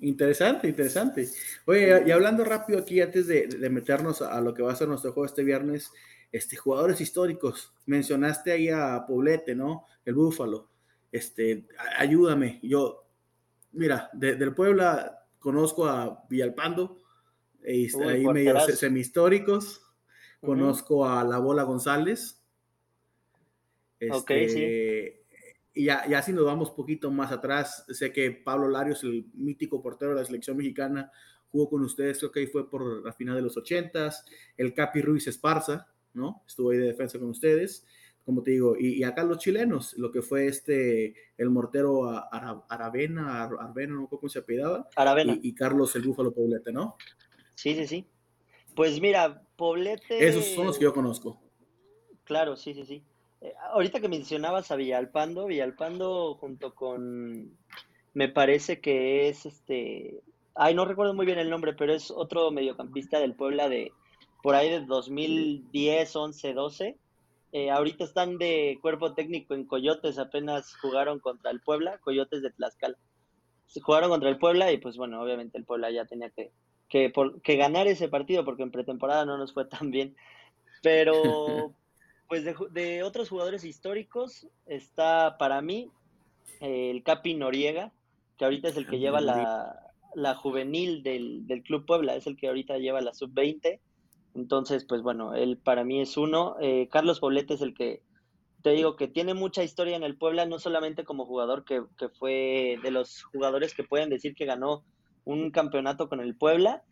Interesante, interesante. Oye, y hablando rápido aquí, antes de, meternos a lo que va a ser nuestro juego este viernes, este, jugadores históricos, mencionaste ahí a Poblete, ¿no? El Búfalo. Este, ayúdame. Yo, mira, del Puebla conozco a Villalpando, este, ahí medio semi-históricos. Conozco a La Bola González. Este, y ya, ya si nos vamos poquito más atrás, sé que Pablo Larios, el mítico portero de la selección mexicana, jugó con ustedes, creo que ahí fue por la final de los ochentas. El Capi Ruiz Esparza, ¿no? Estuvo ahí de defensa con ustedes como te digo, y, acá los chilenos, lo que fue este, el mortero Aravena, Arvena, no sé cómo se apellidaba, Aravena. Y, Carlos el Búfalo Poblete, ¿no? Sí, sí, sí. Pues mira, Poblete. Esos son los que yo conozco. Claro, sí, sí, sí. Eh, ahorita que mencionabas a Villalpando, Villalpando junto con. Me parece que es este. Ay, no recuerdo muy bien el nombre, pero es otro mediocampista del Puebla de por ahí de 2010, 11, 12. ahorita están de cuerpo técnico en Coyotes, apenas jugaron contra el Puebla, Coyotes de Tlaxcala. Jugaron contra el Puebla y pues bueno, obviamente el Puebla ya tenía que que, por, que ganar ese partido, porque en pretemporada no nos fue tan bien. Pero, pues de, otros jugadores históricos está para mí el Capi Noriega, que ahorita es el que lleva la, juvenil del, Club Puebla, es el que ahorita lleva la sub-20. Entonces, pues bueno, él para mí es uno. Eh, Carlos Poblete es el que, te digo, que tiene mucha historia en el Puebla, no solamente como jugador, que, que fue de los jugadores que pueden decir que ganó un campeonato con el Puebla,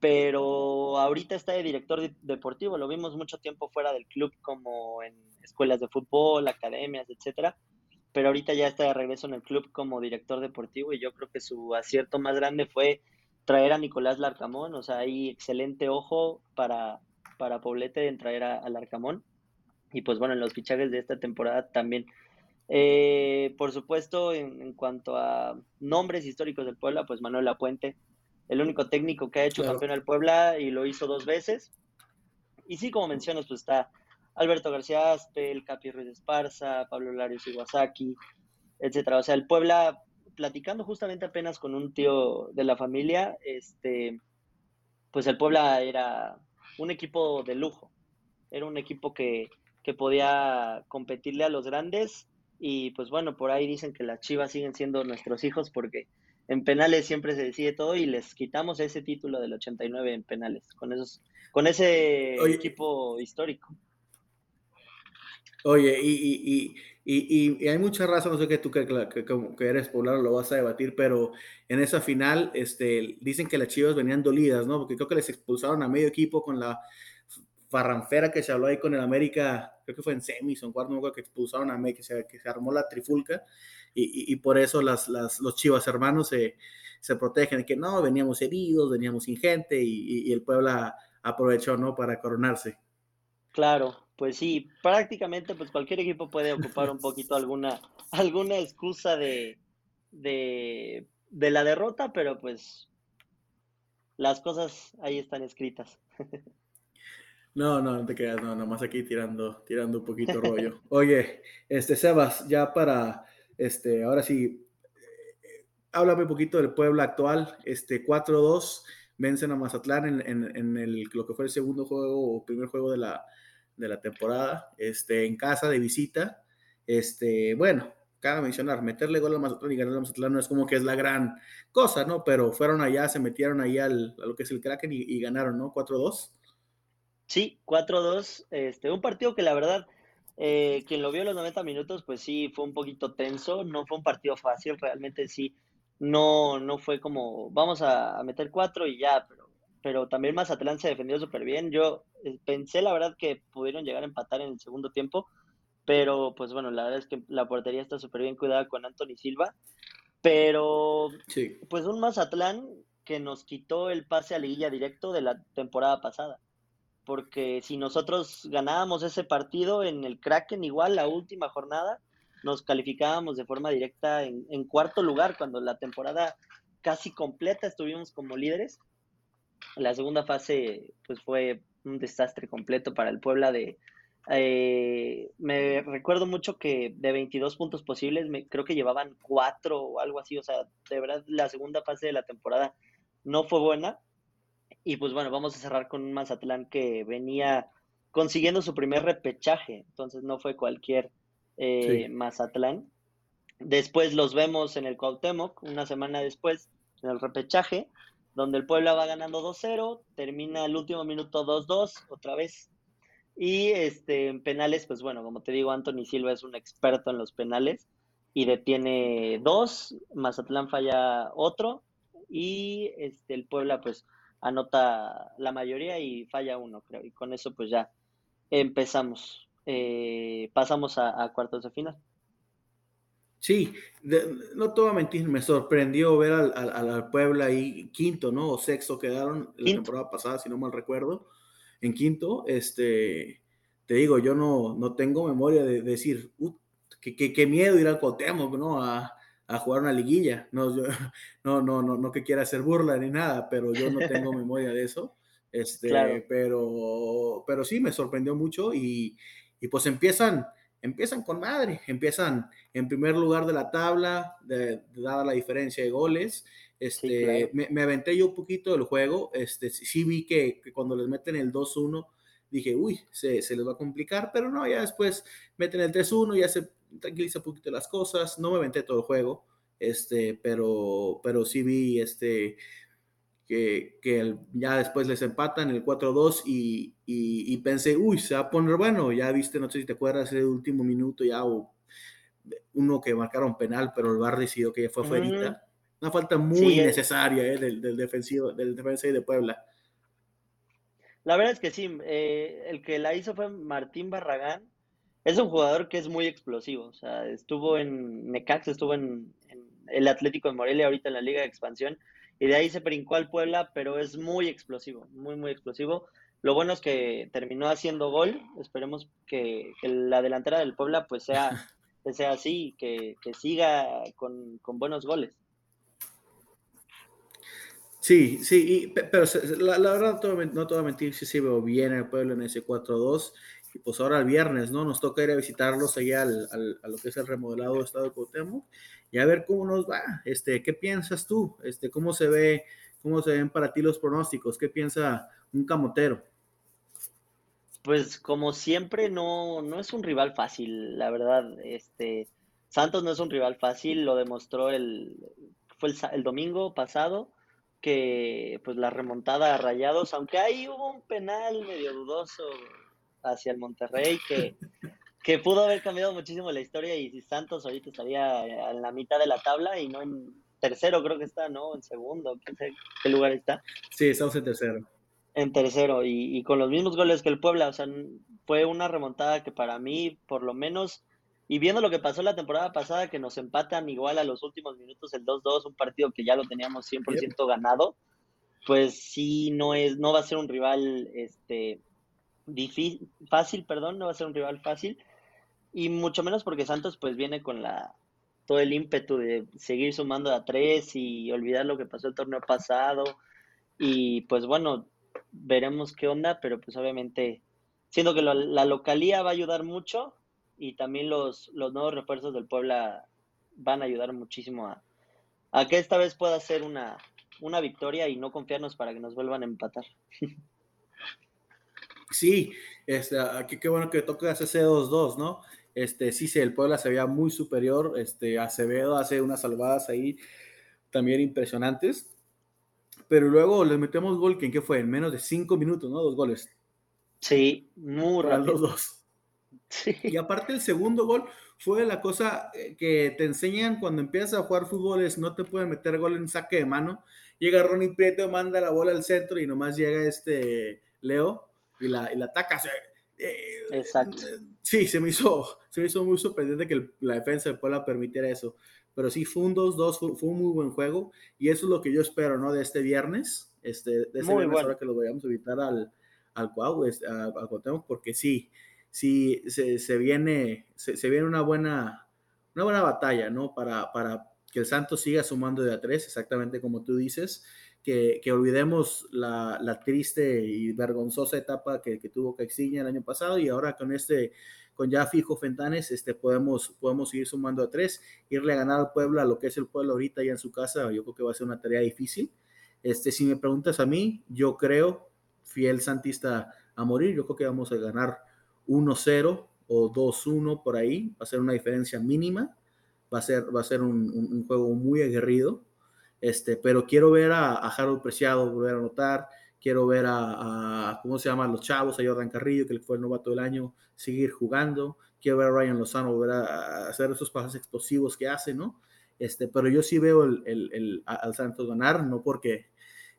pero ahorita está de director deportivo, lo vimos mucho tiempo fuera del club como en escuelas de fútbol, academias, etcétera, pero ahorita ya está de regreso en el club como director deportivo y yo creo que su acierto más grande fue traer a Nicolás Larcamón, o sea, hay excelente ojo para, para Poblete en traer a, Larcamón y pues bueno, en los fichajes de esta temporada también. Eh, por supuesto, en, cuanto a nombres históricos del Puebla, pues Manuel Apuente, el único técnico que ha hecho campeón al Puebla y lo hizo dos veces. Y sí, como mencionas, pues está Alberto García Aspe, el Capi Ruiz Esparza, Pablo Larios Iwasaki, etcétera. O sea, el Puebla, platicando justamente apenas con un tío de la familia, este, pues el Puebla era un equipo de lujo, era un equipo que, que podía competirle a los grandes y pues bueno, por ahí dicen que las Chivas siguen siendo nuestros hijos porque en penales siempre se decide todo y les quitamos ese título del 89 en penales, con esos, con ese equipo histórico. Oye, y, y, hay mucha razón, no sé que tú que, que, eres poblano lo vas a debatir, pero en esa final este, dicen que las Chivas venían dolidas, ¿no? Porque creo que les expulsaron a medio equipo con la farranfera que se habló ahí con el América, creo que fue en semis o en cuarto, que expulsaron a América, que se, armó la trifulca y, por eso los Chivas hermanos se, se protegen, que no, veníamos heridos, veníamos sin gente y, el Puebla aprovechó, ¿no? Para coronarse. Claro, pues sí, prácticamente pues cualquier equipo puede ocupar un poquito alguna, excusa de la derrota, pero pues las cosas ahí están escritas. No, no, no te creas, no, nomás aquí tirando, tirando un poquito rollo. Oye, este Sebas, ya para, este, ahora sí, háblame un poquito del Puebla actual, este 4-2, vencen a Mazatlán en, en, el, lo que fue el segundo juego o primer juego de la, de la temporada, este, en casa de visita, este, bueno, cabe mencionar, meterle gol a Mazatlán y ganar a Mazatlán no es como que es la gran cosa, ¿no? Pero fueron allá, se metieron ahí al, a lo que es el Kraken y, y ganaron, ¿no? 4-2. Sí, 4-2. Este, un partido que la verdad, eh, quien lo vio en los 90 minutos, pues sí, fue un poquito tenso. No fue un partido fácil, realmente sí. No, no fue como, vamos a, meter cuatro y ya, pero, pero también Mazatlán se defendió súper bien. Yo eh, pensé, la verdad, que pudieron llegar a empatar en el segundo tiempo, pero pues bueno, la verdad es que la portería está súper bien cuidada con Anthony Silva. Pero, sí. pues un Mazatlán que nos quitó el pase a liguilla directo de la temporada pasada porque si nosotros ganábamos ese partido en el Kraken, igual la última jornada, nos calificábamos de forma directa en, cuarto lugar, cuando la temporada casi completa estuvimos como líderes. La segunda fase pues fue un desastre completo para el Puebla de... Eh, me recuerdo mucho que de 22 puntos posibles, me, creo que llevaban cuatro o algo así, o sea, de verdad la segunda fase de la temporada no fue buena y pues bueno, vamos a cerrar con un Mazatlán que venía consiguiendo su primer repechaje, entonces no fue cualquier eh, Mazatlán. Después los vemos en el Cuauhtémoc, una semana después, en el repechaje, donde el Puebla va ganando 2-0, termina el último minuto 2-2, otra vez. Y este, en penales, pues bueno, como te digo, Anthony Silva es un experto en los penales y detiene dos, Mazatlán falla otro, y este, el Puebla, pues anota la mayoría y falla uno, creo. Y con eso pues ya empezamos, eh, pasamos a, cuartos de final. Sí, no te voy a mentir, me sorprendió ver al, al, Puebla ahí quinto, ¿no? O sexto quedaron la temporada pasada, si no mal recuerdo, en quinto. Este, te digo, yo no, no tengo memoria de, decir, uh, qué, miedo ir al Cotemo, ¿no? A, a jugar una liguilla. No, yo, no, no, no, no que quiera hacer burla ni nada, pero yo no tengo memoria de eso. Este, pero, pero sí me sorprendió mucho y, y, pues empiezan, empiezan con madre, empiezan en primer lugar de la tabla, de, dada la diferencia de goles. Este, me, aventé yo un poquito del juego, este, sí vi que, que cuando les meten el 2-1, dije, uy, se, se, les va a complicar, pero no, ya después meten el 3-1, ya se tranquiliza un poquito las cosas. No me aventé todo el juego, este, pero, pero sí vi este, que, que ya después les empatan el 4-2 y, y, pensé, uy, se va a poner bueno. Ya viste, no sé si te acuerdas, el último minuto ya uno que marcaron penal, pero el Bar decidió que ya fue afuera. Una falta muy necesaria eh, del, del, defensivo, del defensa de Puebla. La verdad es que sí, eh, el que la hizo fue Martín Barragán, es un jugador que es muy explosivo. O sea, estuvo en Necax, estuvo en, el Atlético de Morelia, ahorita en la Liga de Expansión, y de ahí se brincó al Puebla, pero es muy explosivo, muy, muy explosivo. Lo bueno es que terminó haciendo gol. Esperemos que, la delantera del Puebla pues sea, sea así, que, que siga con, con buenos goles. Sí, sí, pero la, verdad no te voy a mentir, sí, sí veo bien el pueblo en ese 4-2. Pues ahora el viernes, ¿no? Nos toca ir a visitarlos allá al, a lo que es el remodelado estado de Cuauhtémoc y a ver cómo nos va. Este, ¿qué piensas tú? Este, ¿cómo se ve, cómo se ven para ti los pronósticos? ¿Qué piensa un camotero? Pues como siempre, no, no es un rival fácil, la verdad. Este, Santos no es un rival fácil, lo demostró el, fue el, domingo pasado, que pues la remontada a Rayados, aunque ahí hubo un penal medio dudoso hacia el Monterrey que, que pudo haber cambiado muchísimo la historia y si Santos ahorita estaría en la mitad de la tabla y no en tercero creo que está, ¿no? En segundo, qué lugar está. Sí, estamos en tercero. En tercero y, y con los mismos goles que el Puebla, o sea, fue una remontada que para mí, por lo menos, y viendo lo que pasó la temporada pasada, que nos empatan igual a los últimos minutos el 2-2, un partido que ya lo teníamos 100% ganado, pues sí, no, es, no va a ser un rival este, difícil, fácil, perdón, no va a ser un rival fácil. Y mucho menos porque Santos pues viene con la todo el ímpetu de seguir sumando a tres y olvidar lo que pasó el torneo pasado. Y pues bueno, veremos qué onda, pero pues obviamente siendo que la localía va a ayudar mucho, y también los, los nuevos refuerzos del Puebla van a ayudar muchísimo a, a que esta vez pueda ser una, una victoria y no confiarnos para que nos vuelvan a empatar. Sí, este, aquí qué bueno que tocas ese 2-2, ¿no? Este, sí, sí, el Puebla se veía muy superior, este, Acevedo hace unas salvadas ahí también impresionantes, pero luego le metemos gol, que ¿en qué fue? En menos de cinco minutos, ¿no? Dos goles. Sí, muy rápido. Los dos. Y aparte el segundo gol fue la cosa eh, que te enseñan cuando empiezas a jugar fútbol es no te pueden meter gol en saque de mano. Llega Ronnie Prieto, manda la bola al centro y nomás llega este Leo y la, y la ataca. Eh, Exacto. Sí, se me hizo, se me hizo muy sorprendente que la defensa de Puebla permitiera eso. Pero sí, fue un 2-2, fue, un muy buen juego y eso es lo que yo espero, ¿no? De este viernes, este, de este muy viernes, ahora que lo vayamos a evitar al, al Cuau, al, porque sí, si se, viene, se, viene una buena, una buena batalla, ¿no? Para, para que el Santos siga sumando de a tres, exactamente como tú dices, que, olvidemos la, triste y vergonzosa etapa que, tuvo Caixinha el año pasado y ahora con este, con ya fijo Fentanes, este, podemos, podemos seguir sumando a tres, irle a ganar al pueblo a lo que es el pueblo ahorita ya en su casa, yo creo que va a ser una tarea difícil. Este, si me preguntas a mí, yo creo, fiel santista a morir, yo creo que vamos a ganar 1-0 o 2-1 por ahí, va a ser una diferencia mínima, va a ser, va a ser un, juego muy aguerrido, este, pero quiero ver a, a, Harold Preciado volver a anotar, quiero ver a, ¿cómo se llaman los chavos? A Jordan Carrillo, que fue el novato del año, seguir jugando, quiero ver a Ryan Lozano volver a, hacer esos pasos explosivos que hace, ¿no? Este, pero yo sí veo el, el, al Santos ganar, no porque,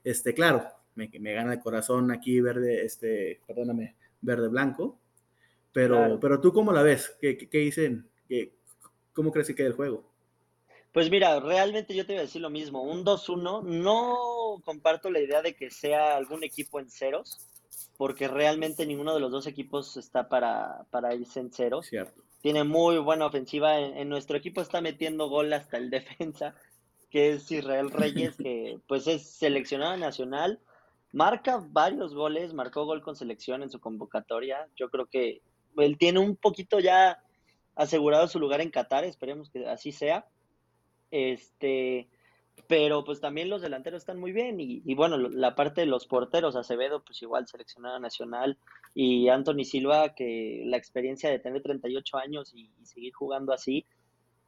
este, claro, me, me gana el corazón aquí verde, este, perdóname, verde-blanco, pero, pero tú cómo la ves? ¿Qué, qué, dicen? ¿Qué, ¿Cómo crees que queda el juego? Pues mira, realmente yo te iba a decir lo mismo. Un 2-1, no comparto la idea de que sea algún equipo en ceros, porque realmente ninguno de los dos equipos está para, para irse en ceros. Cierto. Tiene muy buena ofensiva. En, nuestro equipo está metiendo gol hasta el defensa, que es Israel Reyes, que pues es seleccionado nacional. Marca varios goles, marcó gol con selección en su convocatoria. Yo creo que él tiene un poquito ya asegurado su lugar en Qatar, esperemos que así sea. Este, pero pues también los delanteros están muy bien y, bueno, la parte de los porteros, Acevedo, pues igual seleccionada nacional y Anthony Silva, que la experiencia de tener 38 años y, seguir jugando así.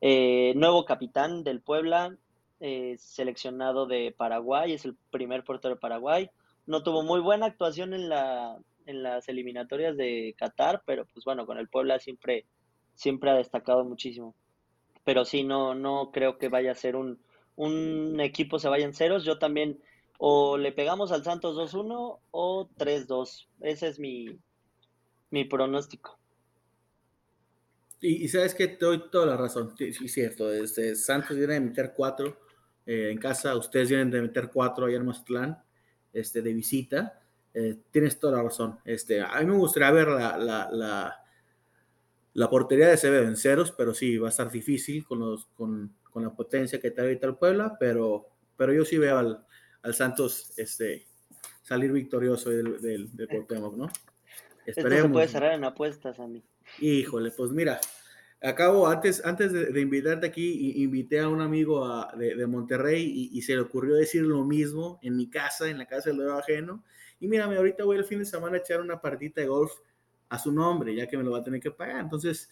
Eh, nuevo capitán del Puebla, eh, seleccionado de Paraguay, es el primer portero de Paraguay. No tuvo muy buena actuación en la, en las eliminatorias de Qatar, pero pues bueno, con el Puebla siempre, siempre ha destacado muchísimo. Pero sí, no, no creo que vaya a ser un, un equipo se vaya en ceros. Yo también o le pegamos al Santos 2-1 o 3-2. Ese es mi, mi pronóstico. Y, sabes que te doy toda la razón, sí, es cierto. Este, Santos viene de meter cuatro eh, en casa, ustedes vienen de meter cuatro allá en Mazatlán, este, de visita. Eh, tienes toda la razón. Este, a mí me gustaría ver la, la, la, portería de Acevedo en ceros, pero sí, va a estar difícil con, los, con, con la potencia que te ahorita el Puebla, pero, pero yo sí veo al, al Santos este, salir victorioso del, del, del ¿no? Esto se puede cerrar en apuestas, a mí. Híjole, pues mira, acabo, antes, antes de, invitarte aquí, invité a un amigo de, Monterrey y, se le ocurrió decir lo mismo en mi casa, en la casa del dedo ajeno. Y mírame, ahorita voy el fin de semana a echar una partita de golf a su nombre, ya que me lo va a tener que pagar. Entonces,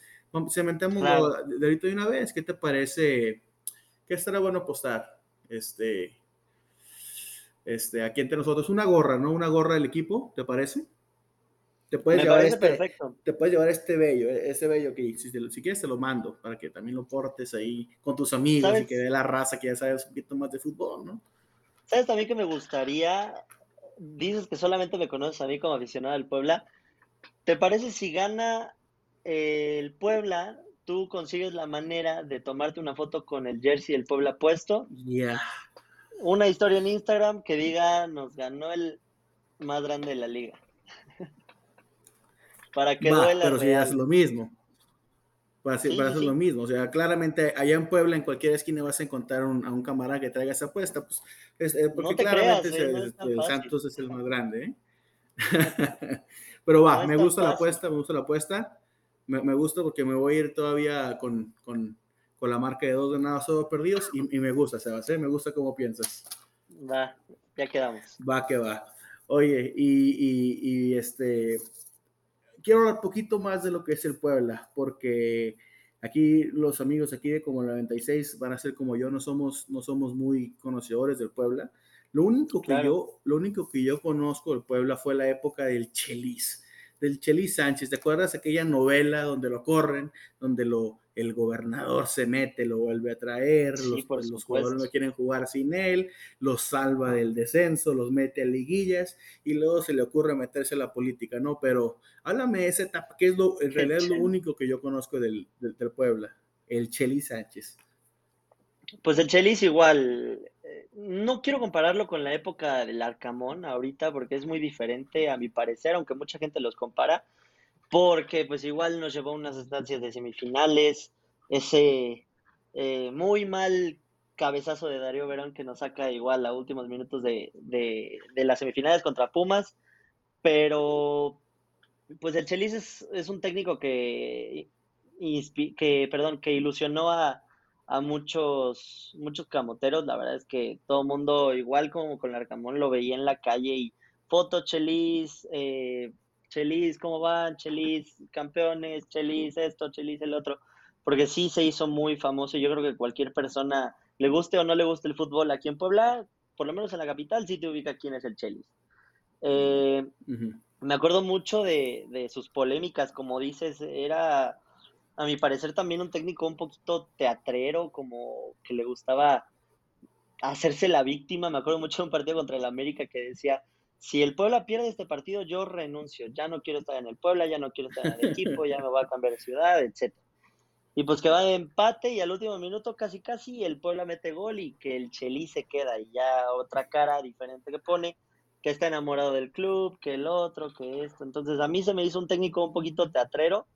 cementemos de ahorita de una vez. ¿Qué te parece? ¿Qué estará bueno apostar? Este, este, aquí entre nosotros, una gorra, ¿no? Una gorra del equipo, ¿te parece? Te puedes, llevar este, perfecto. te puedes llevar este bello, ese bello que si, si, quieres te lo mando para que también lo portes ahí con tus amigos y que dé la raza que ya sabes un poquito más de fútbol, ¿no? ¿Sabes también que me gustaría? Dices que solamente me conoces a mí como aficionado del Puebla. ¿Te parece si gana eh, el Puebla, tú consigues la manera de tomarte una foto con el jersey del Puebla puesto? Ya. Una historia en Instagram que diga, nos ganó el más grande de la liga para que duela. Pero si haces lo mismo. Para, hacer lo mismo. O sea, claramente allá en Puebla, en cualquier esquina vas a encontrar a un camarada que traiga esa apuesta. Pues, eh, porque claramente ¿eh? el, Santos es el más grande. ¿eh? Pero va, me gusta la apuesta, me gusta la apuesta. Me, gusta porque me voy a ir todavía con, con, con la marca de dos ganados o perdidos y, y, me gusta, Sebas, me gusta cómo piensas. Va, ya quedamos. Va que va. Oye, y, y, y este, quiero hablar un poquito más de lo que es el Puebla, porque aquí los amigos aquí de como el 96 van a ser como yo, no somos, no somos muy conocedores del Puebla. Lo único que yo, lo único que yo conozco del Puebla fue la época del Chelis, del Chelis Sánchez. ¿Te acuerdas aquella novela donde lo corren, donde lo el gobernador se mete, lo vuelve a traer, los, los jugadores no quieren jugar sin él, los salva del descenso, los mete a liguillas y luego se le ocurre meterse a la política, ¿no? Pero háblame de esa etapa, que es lo, en realidad es lo único que yo conozco del, del, Puebla, el Chelis Sánchez. Pues el Chelis igual, no quiero compararlo con la época del Arcamón ahorita porque es muy diferente a mi parecer, aunque mucha gente los compara porque pues igual nos llevó unas estancias de semifinales, ese eh, muy mal cabezazo de Darío Verón que nos saca igual a últimos minutos de, de, las semifinales contra Pumas, pero pues el Chelis es, un técnico que, que, perdón, que ilusionó a, a muchos, muchos camoteros, la verdad es que todo el mundo, igual como con el Arcamón, lo veía en la calle y foto Chelis, eh, Chelis, ¿cómo van? Chelis, campeones, Chelis, esto, Chelis, el otro. Porque sí se hizo muy famoso. Yo creo que cualquier persona, le guste o no le guste el fútbol aquí en Puebla, por lo menos en la capital, sí te ubica quién es el Chelis. Eh, me acuerdo mucho de, de, sus polémicas, como dices, era, a mi parecer, también un técnico un poquito teatrero, como que le gustaba hacerse la víctima. Me acuerdo mucho de un partido contra el América que decía, si el Puebla pierde este partido, yo renuncio, ya no quiero estar en el Puebla, ya no quiero estar en el equipo, ya me voy a cambiar de ciudad, etc. Y pues que va de empate y al último minuto casi casi el Puebla mete gol y que el Chelí se queda y ya otra cara diferente que pone, que está enamorado del club, que el otro, que esto. Entonces a mí se me hizo un técnico un poquito teatrero,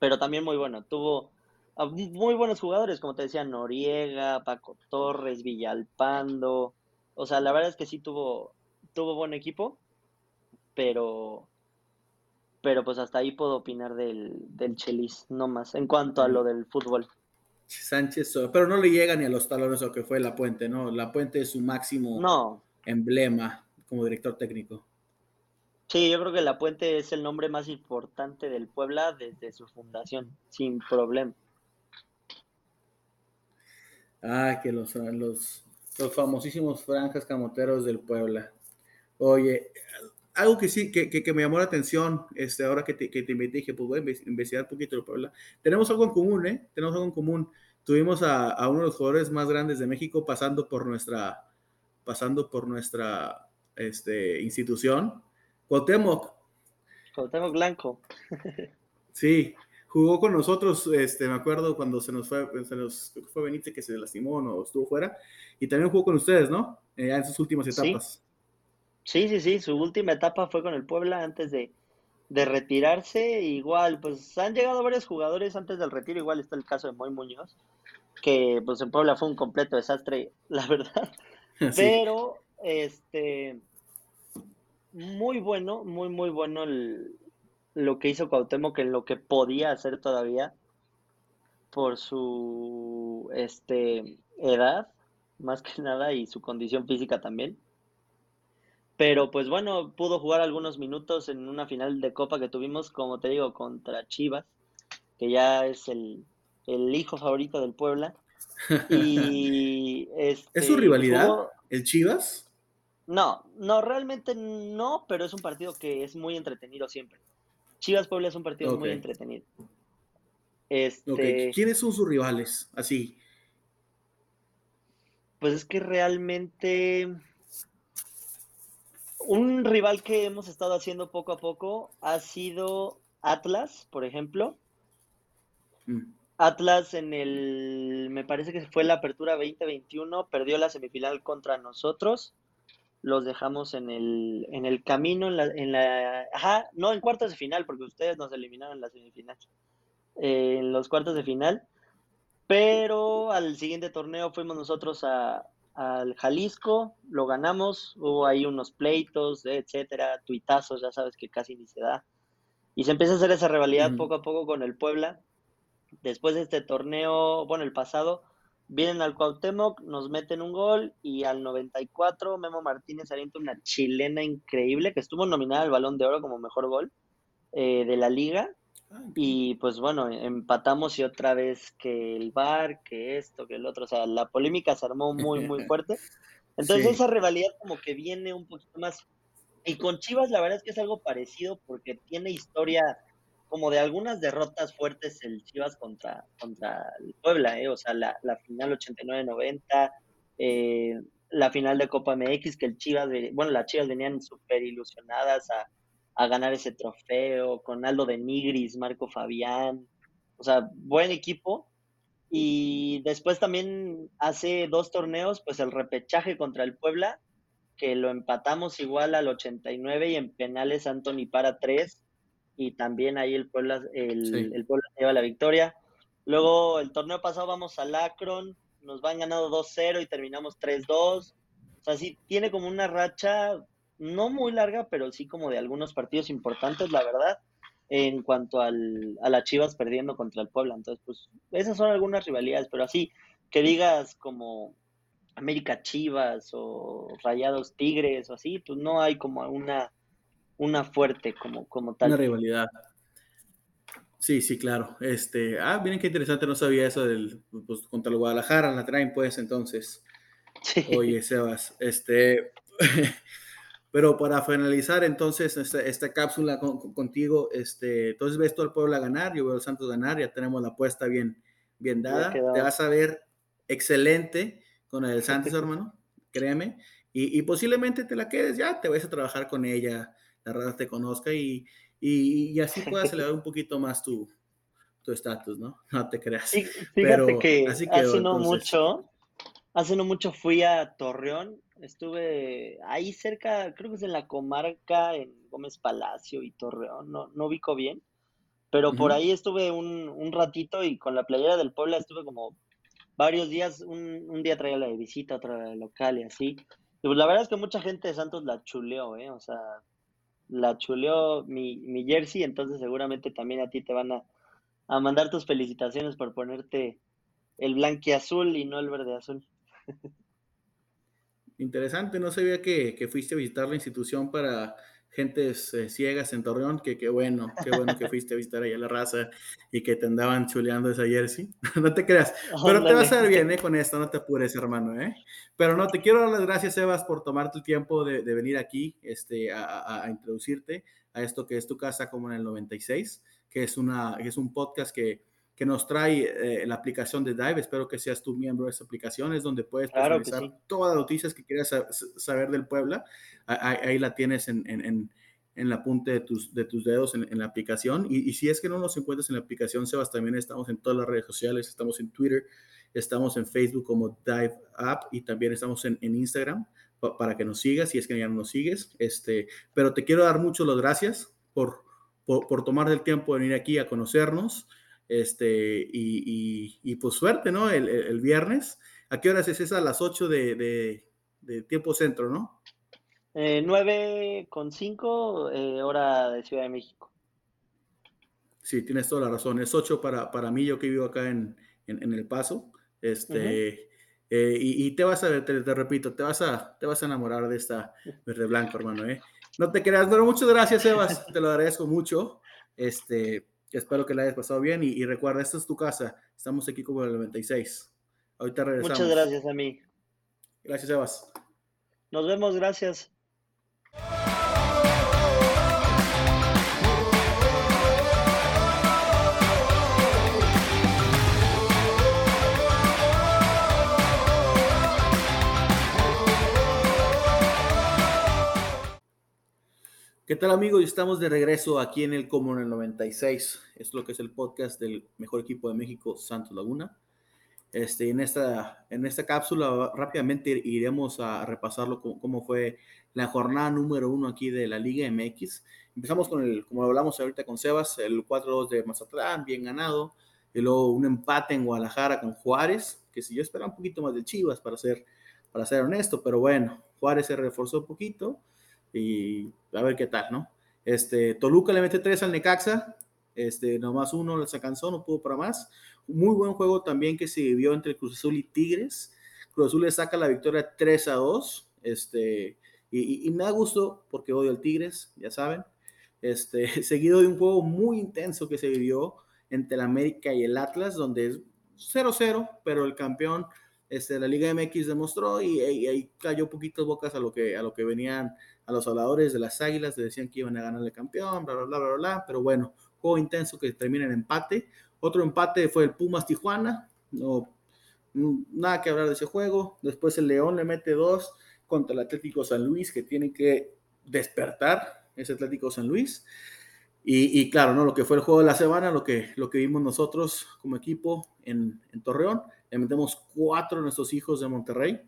pero también muy bueno. Tuvo muy buenos jugadores, como te decía, Noriega, Paco Torres, Villalpando. O sea, la verdad es que sí tuvo, tuvo buen equipo, pero pero pues hasta ahí puedo opinar del, del Chelis, no más, en cuanto a lo del fútbol. Sánchez, pero no le llega ni a los talones lo que fue La Puente, ¿no? La Puente es su máximo emblema como director técnico. Sí, yo creo que La Puente es el nombre más importante del Puebla desde su fundación, sin problema. Ah, que los, los, los famosísimos franjas camoteros del Puebla. Oye, algo que sí, que, que, me llamó la atención, este, ahora que te, que te invité, dije, pues voy a investigar un poquito de Puebla. Tenemos algo en común, ¿eh? Tenemos algo en común. Tuvimos a, a, uno de los jugadores más grandes de México pasando por nuestra, pasando por nuestra este, institución, Cuauhtémoc. Cuauhtémoc Blanco. sí, jugó con nosotros, este, me acuerdo cuando se nos fue, se nos fue Benítez que se lastimó o estuvo fuera, y también jugó con ustedes, ¿no? Eh, en sus últimas etapas. Sí, sí, sí, su última etapa fue con el Puebla antes de, retirarse. Igual, pues han llegado varios jugadores antes del retiro, igual está el caso de Moy Muñoz, que pues en Puebla fue un completo desastre, la verdad. Pero este, muy bueno, muy, muy bueno lo que hizo Cuauhtémoc en lo que podía hacer todavía por su este, edad, más que nada, y su condición física también. Pero pues bueno, pudo jugar algunos minutos en una final de Copa que tuvimos, como te digo, contra Chivas, que ya es el, hijo favorito del Puebla. Y este, ¿Es su rivalidad? ¿El Chivas? No, no, realmente no, pero es un partido que es muy entretenido siempre. Chivas Puebla es un partido muy entretenido. Este... ¿Quiénes son sus rivales? Así. Pues es que realmente un rival que hemos estado haciendo poco a poco ha sido Atlas, por ejemplo. Mm. Atlas en el, me parece que fue la apertura 2021, perdió la semifinal contra nosotros los dejamos en el, en el camino, en la, en la, ajá, no en cuartos de final, porque ustedes nos eliminaron en la semifinal, eh, en los cuartos de final, pero al siguiente torneo fuimos nosotros a, al Jalisco, lo ganamos, hubo ahí unos pleitos, etcétera, tuitazos, ya sabes que casi ni se da, y se empieza a hacer esa rivalidad poco a poco con el Puebla, después de este torneo, bueno, el pasado, Vienen al Cuauhtémoc, nos meten un gol y al 94 Memo Martínez avienta una chilena increíble que estuvo nominada al Balón de Oro como mejor gol eh, de la liga. Ah, y pues bueno, empatamos y otra vez que el bar, que esto, que el otro, o sea, la polémica se armó muy, muy fuerte. Entonces esa rivalidad como que viene un poquito más. Y con Chivas la verdad es que es algo parecido porque tiene historia como de algunas derrotas fuertes el Chivas contra, contra el Puebla, ¿eh? o sea, la, final 89-90, eh, la final de Copa MX, que el Chivas, bueno, las Chivas venían súper ilusionadas a, ganar ese trofeo, con Aldo de Nigris, Marco Fabián, o sea, buen equipo. Y después también hace dos torneos, pues el repechaje contra el Puebla, que lo empatamos igual al 89 y en penales Anthony para tres y también ahí el Puebla, el, lleva la victoria. Luego el torneo pasado vamos al Akron, nos van ganando 2-0 y terminamos 3-2. O sea, sí tiene como una racha no muy larga, pero sí como de algunos partidos importantes, la verdad, en cuanto al, a las Chivas perdiendo contra el Puebla. Entonces, pues esas son algunas rivalidades, pero así que digas como América Chivas o Rayados Tigres o así, pues no hay como una una fuerte como, como tal. Una rivalidad. Sí, sí, claro. Este, ah, miren qué interesante, no sabía eso del, pues, contra el Guadalajara, la traen pues entonces. Oye, Sebas, este, pero para finalizar entonces esta, cápsula contigo, este, entonces ves todo el pueblo a ganar, yo veo al Santos ganar, ya tenemos la apuesta bien, bien dada, te vas a ver excelente con el Santos, hermano, créeme, y, y, posiblemente te la quedes ya, te vas a trabajar con ella la raza te conozca y, y, así puedas elevar un poquito más tu estatus, ¿no? No te creas. fíjate que hace no mucho, hace no mucho fui a Torreón, estuve ahí cerca, creo que es en la comarca, en Gómez Palacio y Torreón, no, no ubico bien, pero por ahí estuve un, un, ratito y con la playera del Puebla estuve como varios días, un, un día traía la de visita, otro de local y así. Y pues la verdad es que mucha gente de Santos la chuleó, ¿eh? O sea, la chuleó mi, mi jersey, entonces seguramente también a ti te van a, mandar tus felicitaciones por ponerte el azul y no el verde azul. Interesante, no sabía que, que, fuiste a visitar la institución para gentes eh, ciegas en Torreón, que qué bueno, qué bueno que fuiste a visitar allá la raza y que te andaban chuleando esa jersey. no te creas, pero te vas a ver bien eh, con esto, no te apures, hermano. ¿eh? Pero no, te quiero dar las gracias, Sebas, por tomarte el tiempo de, de venir aquí este, a, a, introducirte a esto que es tu casa como en el 96, que es, una, que es un podcast que, que nos trae eh, la aplicación de Dive. Espero que seas tu miembro de esa aplicación. Es donde puedes claro todas las noticias que quieras saber del Puebla. Ahí, la tienes en, en, en, la punta de tus, de tus dedos en, la aplicación. Y, si es que no nos encuentras en la aplicación, Sebas, también estamos en todas las redes sociales. Estamos en Twitter, estamos en Facebook como Dive App y también estamos en, Instagram para que nos sigas si es que ya no nos sigues. Este, pero te quiero dar muchas las gracias por, por, por tomar el tiempo de venir aquí a conocernos. Este, y, y, pues suerte, ¿no? El, el, viernes. ¿A qué horas es esa? ¿A las 8 de, de, de tiempo centro, ¿no? Eh, 9 con 5, eh, hora de Ciudad de México. Sí, tienes toda la razón. Es 8 para, para mí, yo que vivo acá en, en, El Paso. Este, eh, y, te vas a ver, te, repito, te vas a, te vas a enamorar de esta verde blanco, hermano. ¿eh? No te creas, pero muchas gracias, Sebas. te lo agradezco mucho. Este, espero que la hayas pasado bien. Y, recuerda, esta es tu casa. Estamos aquí como el 96. Ahorita regresamos. Muchas gracias a mí. Gracias, Sebas. Nos vemos, gracias. ¿Qué tal amigos? Estamos de regreso aquí en el Como en el 96. Esto es lo que es el podcast del mejor equipo de México, Santos Laguna. Este, en, esta, en esta cápsula rápidamente iremos a repasarlo cómo, fue la jornada número uno aquí de la Liga MX. Empezamos con el, como hablamos ahorita con Sebas, el 4-2 de Mazatlán, bien ganado. Y luego un empate en Guadalajara con Juárez, que si yo esperaba un poquito más de Chivas para ser, para ser honesto, pero bueno, Juárez se reforzó un poquito y a ver qué tal, ¿no? Este, Toluca le mete tres al Necaxa, este, nomás uno se cansó, no pudo para más. Muy buen juego también que se vivió entre Cruz Azul y Tigres. Cruz Azul le saca la victoria 3 a 2. Este, y, me da gusto porque odio al Tigres, ya saben. Este, seguido de un juego muy intenso que se vivió entre el América y el Atlas, donde es 0-0, pero el campeón este, la Liga MX demostró y, ahí cayó poquitas bocas a lo que, a lo que venían a los habladores de las Águilas, decían que iban a ganar el campeón, bla, bla, bla, bla, bla, pero bueno, juego intenso que termina en empate. Otro empate fue el Pumas Tijuana, no, nada que hablar de ese juego. Después el León le mete dos contra el Atlético San Luis, que tiene que despertar ese Atlético San Luis. Y, claro, ¿no? lo que fue el juego de la semana, lo que, lo que vimos nosotros como equipo en, Torreón, le metemos cuatro de nuestros hijos de Monterrey.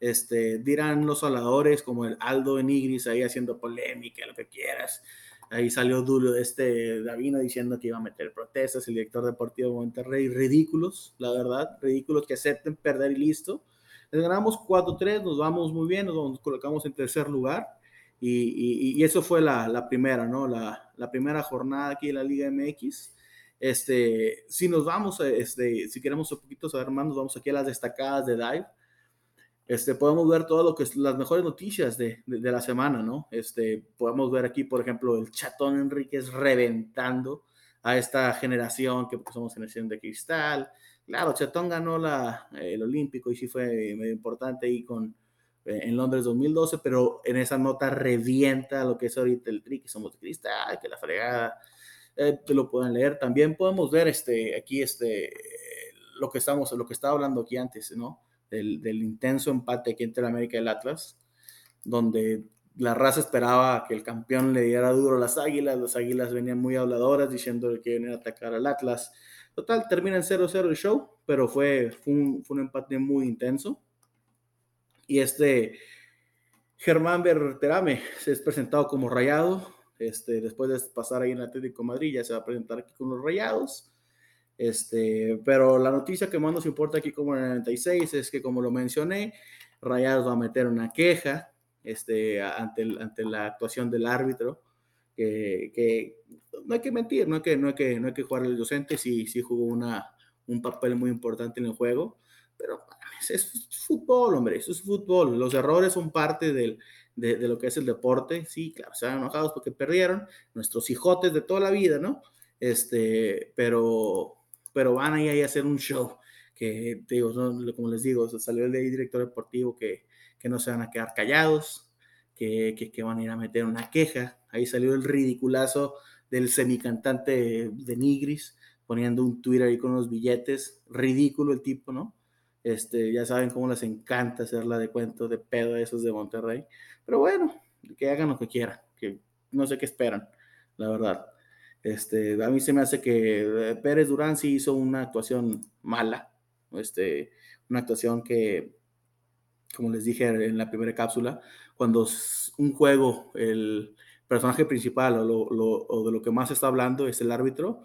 Este, dirán los habladores como el Aldo Enigris ahí haciendo polémica, lo que quieras. Ahí salió Dulio, este Davino diciendo que iba a meter protestas, el director deportivo de Monterrey. Ridículos, la verdad, ridículos que acepten perder y listo. Les ganamos 4-3, nos vamos muy bien, nos colocamos en tercer lugar. Y, y, eso fue la, la, primera, ¿no? La, la primera jornada aquí en la Liga MX. Este, si nos vamos, este, si queremos un poquito saber más, nos vamos aquí a las destacadas de Dive. Este, podemos ver todo lo que las mejores noticias de, de, la semana, ¿no? Este, podemos ver aquí, por ejemplo, el Chatón Enríquez reventando a esta generación que pues, somos generación de cristal. Claro, Chatón ganó la, el Olímpico y sí fue medio importante ahí con, eh, en Londres 2012, pero en esa nota revienta lo que es ahorita el tri, que somos de cristal, que la fregada eh, te lo pueden leer. También podemos ver este, aquí este, lo, que estamos, lo que estaba hablando aquí antes, ¿no? Del, intenso empate aquí entre América y el Atlas, donde la raza esperaba que el campeón le diera duro a las águilas, las águilas venían muy habladoras diciendo que iban a atacar al Atlas. Total, termina en 0-0 el show, pero fue, fue, un, empate muy intenso. Y este Germán Berterame se es presentado como rayado, este, después de pasar ahí en Atlético Madrid, ya se va a presentar aquí con los Rayados. Este, pero la noticia que más nos importa aquí como en el 96 es que, como lo mencioné, Rayados va a meter una queja este, ante, ante la actuación del árbitro, que, que, no hay que mentir, no hay que, no hay que, no hay que jugar el docente, sí, sí jugó una, un papel muy importante en el juego, pero es, es fútbol, hombre, eso es fútbol, los errores son parte del, de, lo que es el deporte. Sí, claro, van enojados porque perdieron, nuestros hijotes de toda la vida, ¿no? Este, pero, pero van ahí a hacer un show que, digo, como les digo, salió el director deportivo que, que no se van a quedar callados, que, que, van a ir a meter una queja. Ahí salió el ridiculazo del semicantante de Nigris poniendo un Twitter ahí con unos billetes, ridículo el tipo, ¿no? Este, ya saben cómo les encanta hacerla de cuento de pedo a esos de Monterrey. Pero bueno, que hagan lo que quieran, que no sé qué esperan, la verdad. Este, a mí se me hace que eh, Pérez Durán sí hizo una actuación mala, este, una actuación que, como les dije en la primera cápsula, cuando un juego, el personaje principal o, o de lo que más está hablando es el árbitro,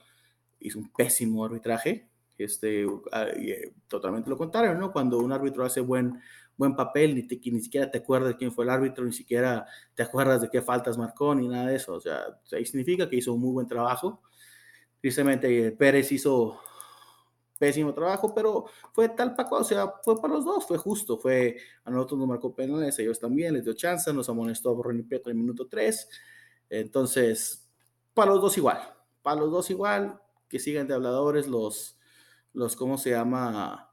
hizo un pésimo arbitraje, este, ah, eh, totalmente lo contrario, ¿no? Cuando un árbitro hace buen, buen papel, ni, ni siquiera te acuerdas de quién fue el árbitro, ni siquiera te acuerdas de qué faltas marcó, ni nada de eso. O sea, ahí significa que hizo un muy buen trabajo. Tristemente, Pérez hizo pésimo trabajo, pero fue tal para o sea, fue para los dos, fue justo, fue, a nosotros nos marcó penales, ellos también, les dio chance, nos amonestó a Ronnie Prieto en el minuto 3, entonces, para los dos igual, para los dos igual, que sigan de habladores los, los ¿cómo se llama?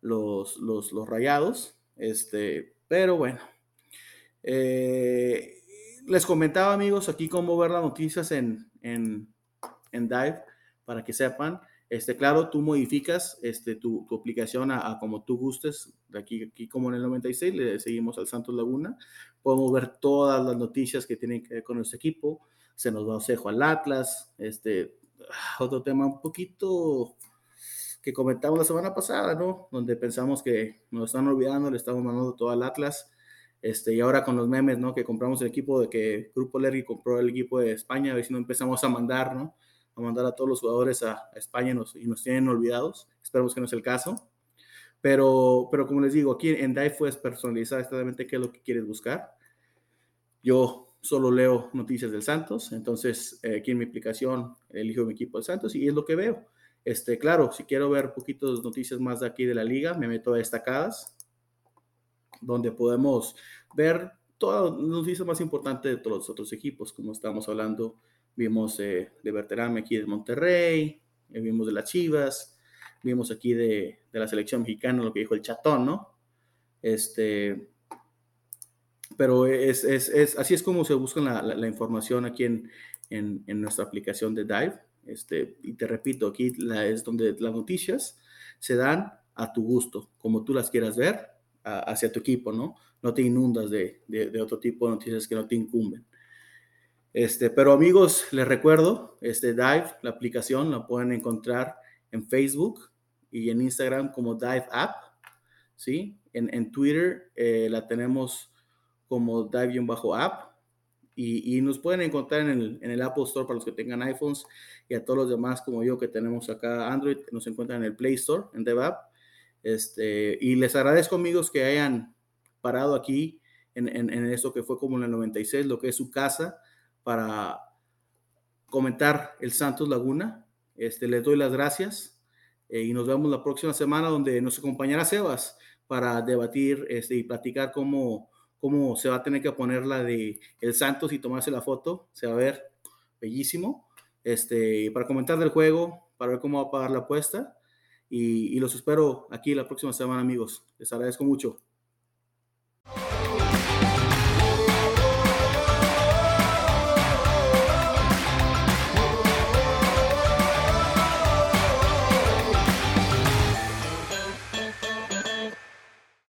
Los, los, los rayados, este, pero bueno, eh, les comentaba amigos aquí cómo ver las noticias en, en, en Dive, para que sepan, este, claro, tú modificas este, tu, tu aplicación a, como tú gustes. Aquí, aquí, como en el 96, le seguimos al Santos Laguna. Podemos ver todas las noticias que tienen que ver con nuestro equipo. Se nos va Osejo al Atlas. Este, otro tema un poquito que comentamos la semana pasada, ¿no? Donde pensamos que nos están olvidando, le estamos mandando todo al Atlas. Este, y ahora con los memes, ¿no? Que compramos el equipo de que Grupo Lergy compró el equipo de España, a ver si no empezamos a mandar, ¿no? a mandar a todos los jugadores a, España y nos, tienen olvidados. Esperemos que no sea el caso. Pero, pero como les digo, aquí en DAI puedes personalizar exactamente qué es lo que quieres buscar. Yo solo leo noticias del Santos, entonces eh, aquí en mi aplicación elijo mi equipo del Santos y es lo que veo. Este, claro, si quiero ver poquitos noticias más de aquí de la liga, me meto a destacadas, donde podemos ver todas las noticias más importantes de todos los otros equipos, como estamos hablando Vimos eh, de Berterame aquí de Monterrey, eh, vimos de las Chivas, vimos aquí de, la selección mexicana lo que dijo el chatón, ¿no? Este, pero es, así es como se busca la, información aquí en, nuestra aplicación de Dive. Este, y te repito, aquí es donde las noticias se dan a tu gusto, como tú las quieras ver, hacia tu equipo, ¿no? No te inundas de, de, otro tipo de noticias que no te incumben. Este, pero amigos, les recuerdo, este Dive, la aplicación, la pueden encontrar en Facebook y en Instagram como Dive App, ¿sí? En, Twitter eh, la tenemos como Dive-App y, nos pueden encontrar en el, en el, Apple Store para los que tengan iPhones y a todos los demás como yo que tenemos acá Android, nos encuentran en el Play Store, en Dive App. Este, y les agradezco amigos que hayan parado aquí en, en, en esto que fue como en el 96, lo que es su casa para comentar el Santos Laguna. Este, les doy las gracias eh, y nos vemos la próxima semana donde nos acompañará Sebas para debatir este, y platicar cómo, cómo se va a tener que poner la de el Santos y tomarse la foto. Se va a ver bellísimo. Este, para comentar del juego, para ver cómo va a pagar la apuesta. Y, y los espero aquí la próxima semana, amigos. Les agradezco mucho.